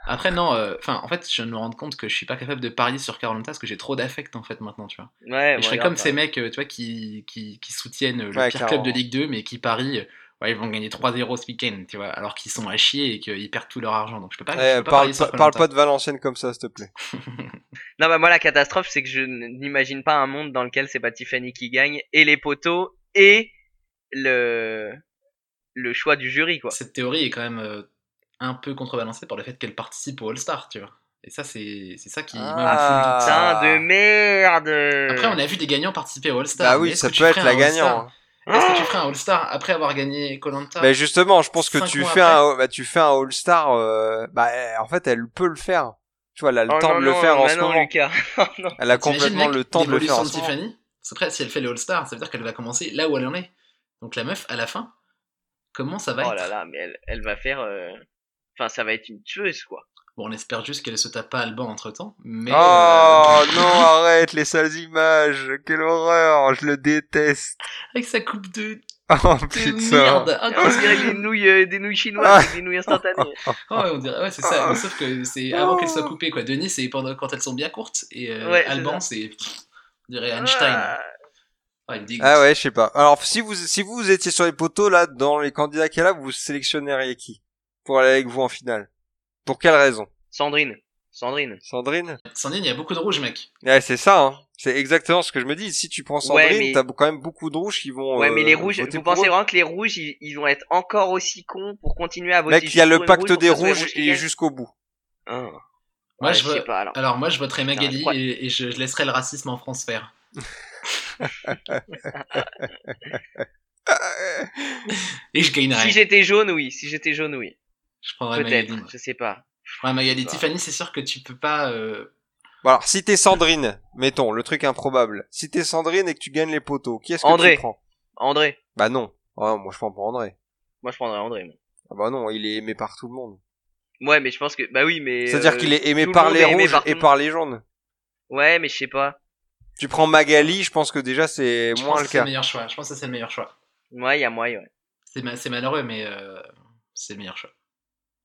Après non, euh, enfin en fait je viens de me rendre compte que je suis pas capable de parier sur Carolina parce que j'ai trop d'affect en fait maintenant, tu vois. Ouais, Et bon, je serais comme ces mecs, euh, tu vois, qui, qui, qui soutiennent euh, le Ouais, pire club de Ligue 2 mais qui parient, euh, ouais ils vont gagner 3-0 ce week-end, tu vois, alors qu'ils sont à chier et qu'ils perdent tout leur argent, donc je peux pas. Eh, je peux pas parle, pas, parle Koh-Lanta. pas de Valenciennes comme ça, s'il te plaît. Non, bah moi la catastrophe c'est que je n'imagine pas un monde dans lequel c'est pas Tiffany qui gagne et les poteaux et le le choix du jury quoi. Cette théorie est quand même euh, un peu contrebalancée par le fait qu'elle participe au All-Star, tu vois. Et ça c'est c'est ça qui. Ah. Putain de merde. Après, on a vu des gagnants participer au All-Star. Bah oui, ça peut être la gagnante. hein. Est-ce que tu ferais un All-Star après avoir gagné Colanta Mais justement, je pense que tu fais un, bah, tu fais un All-Star, euh, bah, eh, en fait, elle peut le faire. Tu vois, elle a le Oh temps non, de le non, faire en ce non, moment. Lucas. Oh non. Elle a complètement mec, le temps de le faire en de ce moment. Tiffany C'est après, si elle fait le All-Star, ça veut dire qu'elle va commencer là où elle en est. Donc la meuf, à la fin, comment ça va Oh être là là, mais elle, elle va faire. euh, Enfin, ça va être une tueuse quoi. Bon, on espère juste qu'elle se tape pas Alban entre temps. Mais. Oh euh, non, arrête les sales images. Quelle horreur, je le déteste. Avec sa coupe de, Oh de putain. merde On dirait des nouilles, euh, des nouilles chinoises, avec des nouilles instantanées. Oh, ouais, on dirait, ouais, c'est ça. Sauf que c'est avant qu'elles soient coupées, quoi. Denis, c'est pendant quand elles sont bien courtes. Et euh, Ouais, c'est Alban, c'est. On dirait Einstein. Ah, Ah. Ah ouais, je sais pas. Alors, si vous, si vous étiez sur les poteaux, là, dans les candidats qu'il y a là, vous sélectionneriez qui? Pour aller avec vous en finale. Pour quelle raison? Sandrine. Sandrine. Sandrine? Sandrine, il y a beaucoup de rouge, mec. Ouais, c'est ça, hein. C'est exactement ce que je me dis. Si tu prends Sandrine, Ouais, mais- t'as quand même beaucoup de rouges qui vont. Ouais, mais euh, les rouges, voter vous pensez eux. vraiment que les rouges, ils, ils vont être encore aussi cons pour continuer à voter Mec, il y a le pacte rouge des rouges, qui il est jusqu'au bout. Ah. Moi, Ouais, je je sais veux- pas alors. Alors moi je voterai Magali et je, je laisserai le racisme en France faire. Et je gagnerai. Si j'étais jaune, oui. Si j'étais jaune, oui. Je prendrai Peut-être. Magali. Je sais pas. Je prendrai Magali. Bah. Tiffany, c'est sûr que tu peux pas. euh, Bon, alors, si t'es Sandrine, mettons, le truc improbable. Si t'es Sandrine et que tu gagnes les poteaux, qui est-ce que André. tu prends? André. Bah non. Ah, moi, je prends pas André. Moi, je prendrais André. moi. Ah bah non, il est aimé par tout le monde. Ouais, mais je pense que. Bah oui, mais. C'est-à-dire euh, qu'il est aimé par les aimé rouges par et par les jaunes. Ouais, mais je sais pas. Tu prends Magali, je pense que déjà c'est Je moins pense le que c'est le cas. meilleur choix. Je pense que c'est le meilleur choix. Ouais, il y a moyen, ouais. C'est ma- c'est malheureux, mais euh, c'est le meilleur choix.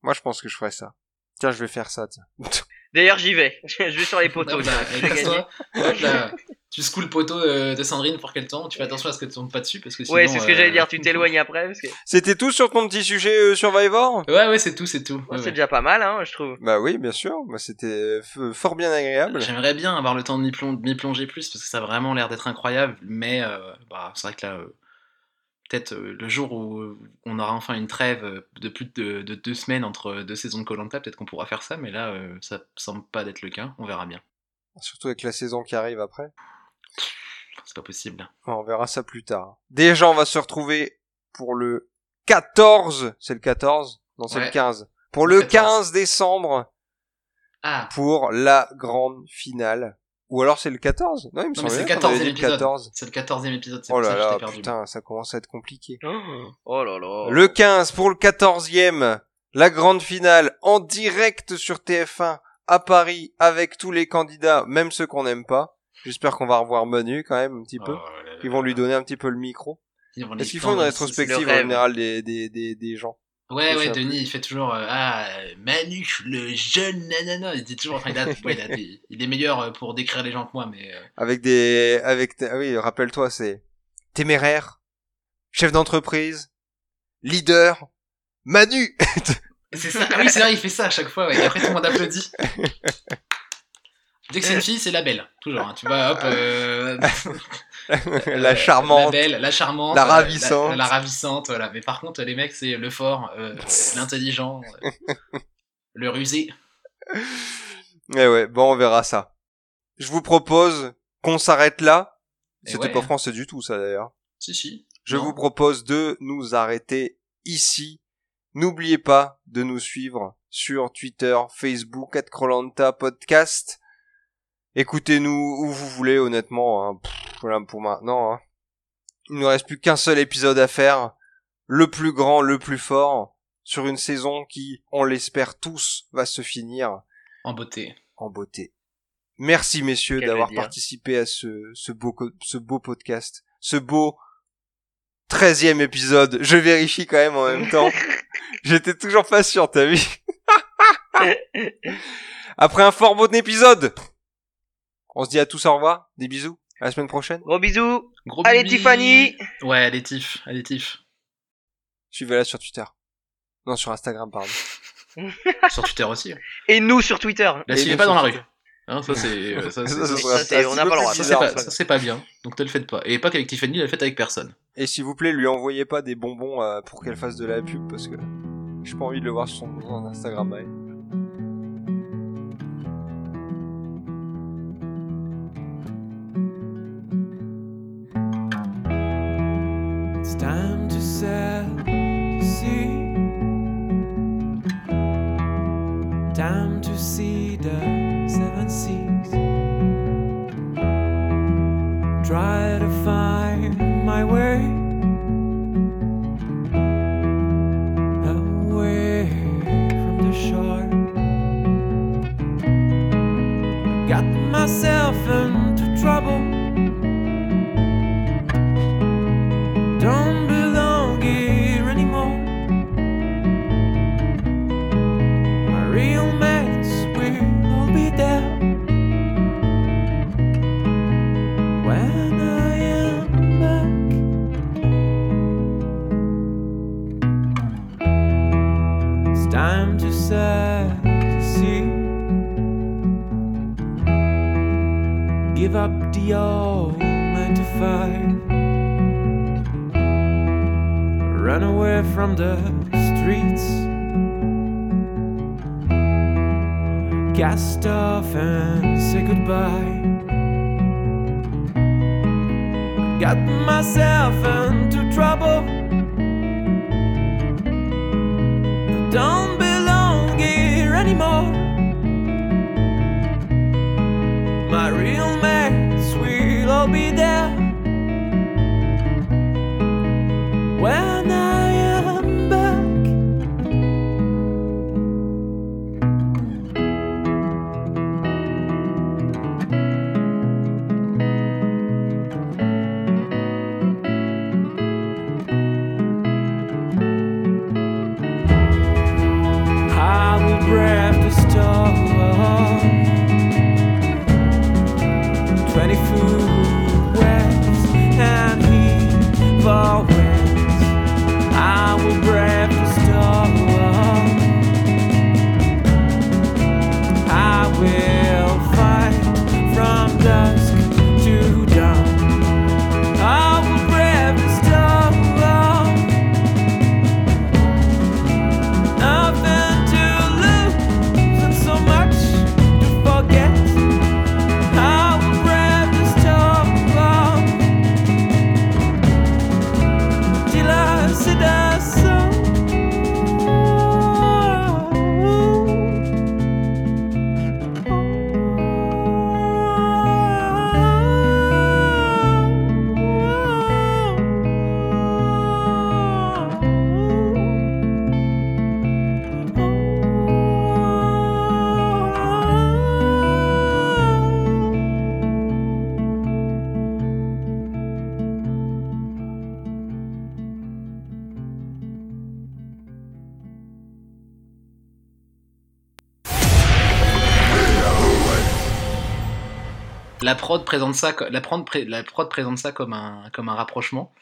Moi, je pense que je ferais ça. Tiens, je vais faire ça, tiens. D'ailleurs, j'y vais. je vais sur les poteaux. Et gagner. casse-toi. Hop là. Tu secoues le poteau euh, de Sandrine pour qu'elle tombe. Tu fais attention à ce que tu tombes pas dessus parce que sinon. Ouais, c'est ce que euh, j'allais dire. Tu t'éloignes après. Parce que... C'était tout sur ton petit sujet euh, Survivor? Ouais, ouais, c'est tout, c'est tout. Ouais, Ouais, c'est ouais. déjà pas mal, hein, je trouve. Bah oui, bien sûr. Bah, c'était fort bien agréable. J'aimerais bien avoir le temps de m'y plon- de m'y plonger plus parce que ça a vraiment l'air d'être incroyable, mais euh, bah, c'est vrai que là, euh, peut-être euh, le jour où on aura enfin une trêve euh, de plus de, de deux semaines entre deux saisons de Colanta, peut-être qu'on pourra faire ça, mais là, euh, ça semble pas d'être le cas. On verra bien. Surtout avec la saison qui arrive après. C'est pas possible. On verra ça plus tard. Déjà, on va se retrouver pour le 14. C'est le 14 Non, c'est Ouais. le 15. Pour Le le 14. 15 décembre, Ah, pour la grande finale. Ou alors c'est le 14 Non, il me semblait c'est le bien qu'on avait 14 dit e le épisode. 14. C'est le 14 e épisode, c'est Oh pour ça là que j'étais là, perdu. putain, ça commence à être compliqué. Oh là là. Le 15 pour le 14e, la grande finale en direct sur TF1 à Paris avec tous les candidats, même ceux qu'on n'aime pas. J'espère qu'on va revoir Manu quand même un petit peu. Oh là là Ils vont lui là. donner un petit peu le micro. Est-ce qu'ils font une rétrospective en général des, des, des, des gens? Ouais, ouais, Denis, il fait toujours euh, Ah, Manu, le jeune nanana. Il dit toujours, enfin, il, a, ouais, il, a il est meilleur euh, pour décrire les gens que moi, mais. euh, Avec des... avec ah Oui, rappelle-toi, c'est téméraire, chef d'entreprise, leader, Manu C'est ça, ah oui, c'est vrai, il fait ça à chaque fois, ouais. Et après, tout le monde applaudit. Dès que c'est une fille, c'est la belle, toujours. hein. Tu vois, hop. euh, La euh, charmante. La belle, la charmante. La euh, ravissante. La, la ravissante, voilà. Mais par contre, les mecs, c'est le fort, euh, l'intelligent, euh, le rusé. Eh ouais, bon, on verra ça. Je vous propose qu'on s'arrête là. Eh C'était ouais. pas français du tout, ça d'ailleurs. Si, si. Je Non. vous propose de nous arrêter ici. N'oubliez pas de nous suivre sur Twitter, Facebook, Krolanta Podcast. Écoutez-nous où vous voulez, honnêtement. Hein. Pff, voilà pour maintenant. Hein. Il ne reste plus qu'un seul épisode à faire. Le plus grand, le plus fort. Sur une saison qui, on l'espère tous, va se finir En beauté. en beauté. Merci messieurs d'avoir participé à ce, ce beau ce beau podcast, ce beau treizième épisode. Je vérifie quand même en même temps. J'étais toujours pas sûr, t'as vu Après un fort bon épisode, on se dit à tous au revoir, des bisous, à la semaine prochaine. Gros bisous. Gros Allez, bibi. Tiffany. Ouais, allez, Tiff. Allez, Tiff. Suivez-la sur Twitter. Non, sur Instagram, pardon. Sur Twitter aussi. Et nous sur Twitter. La Et suivez nous pas dans la rue. Hein, ça, c'est. euh, Ça, on n'a pas le c'est ça. ça, c'est pas bien. Donc, te le faites pas. Et pas qu'avec Tiffany, le faites avec personne. Et s'il vous plaît, lui envoyez pas des bonbons euh, pour qu'elle fasse de la pub parce que j'ai pas envie de le voir sur son son Instagram. ouais. La prod présente ça, comme un rapprochement.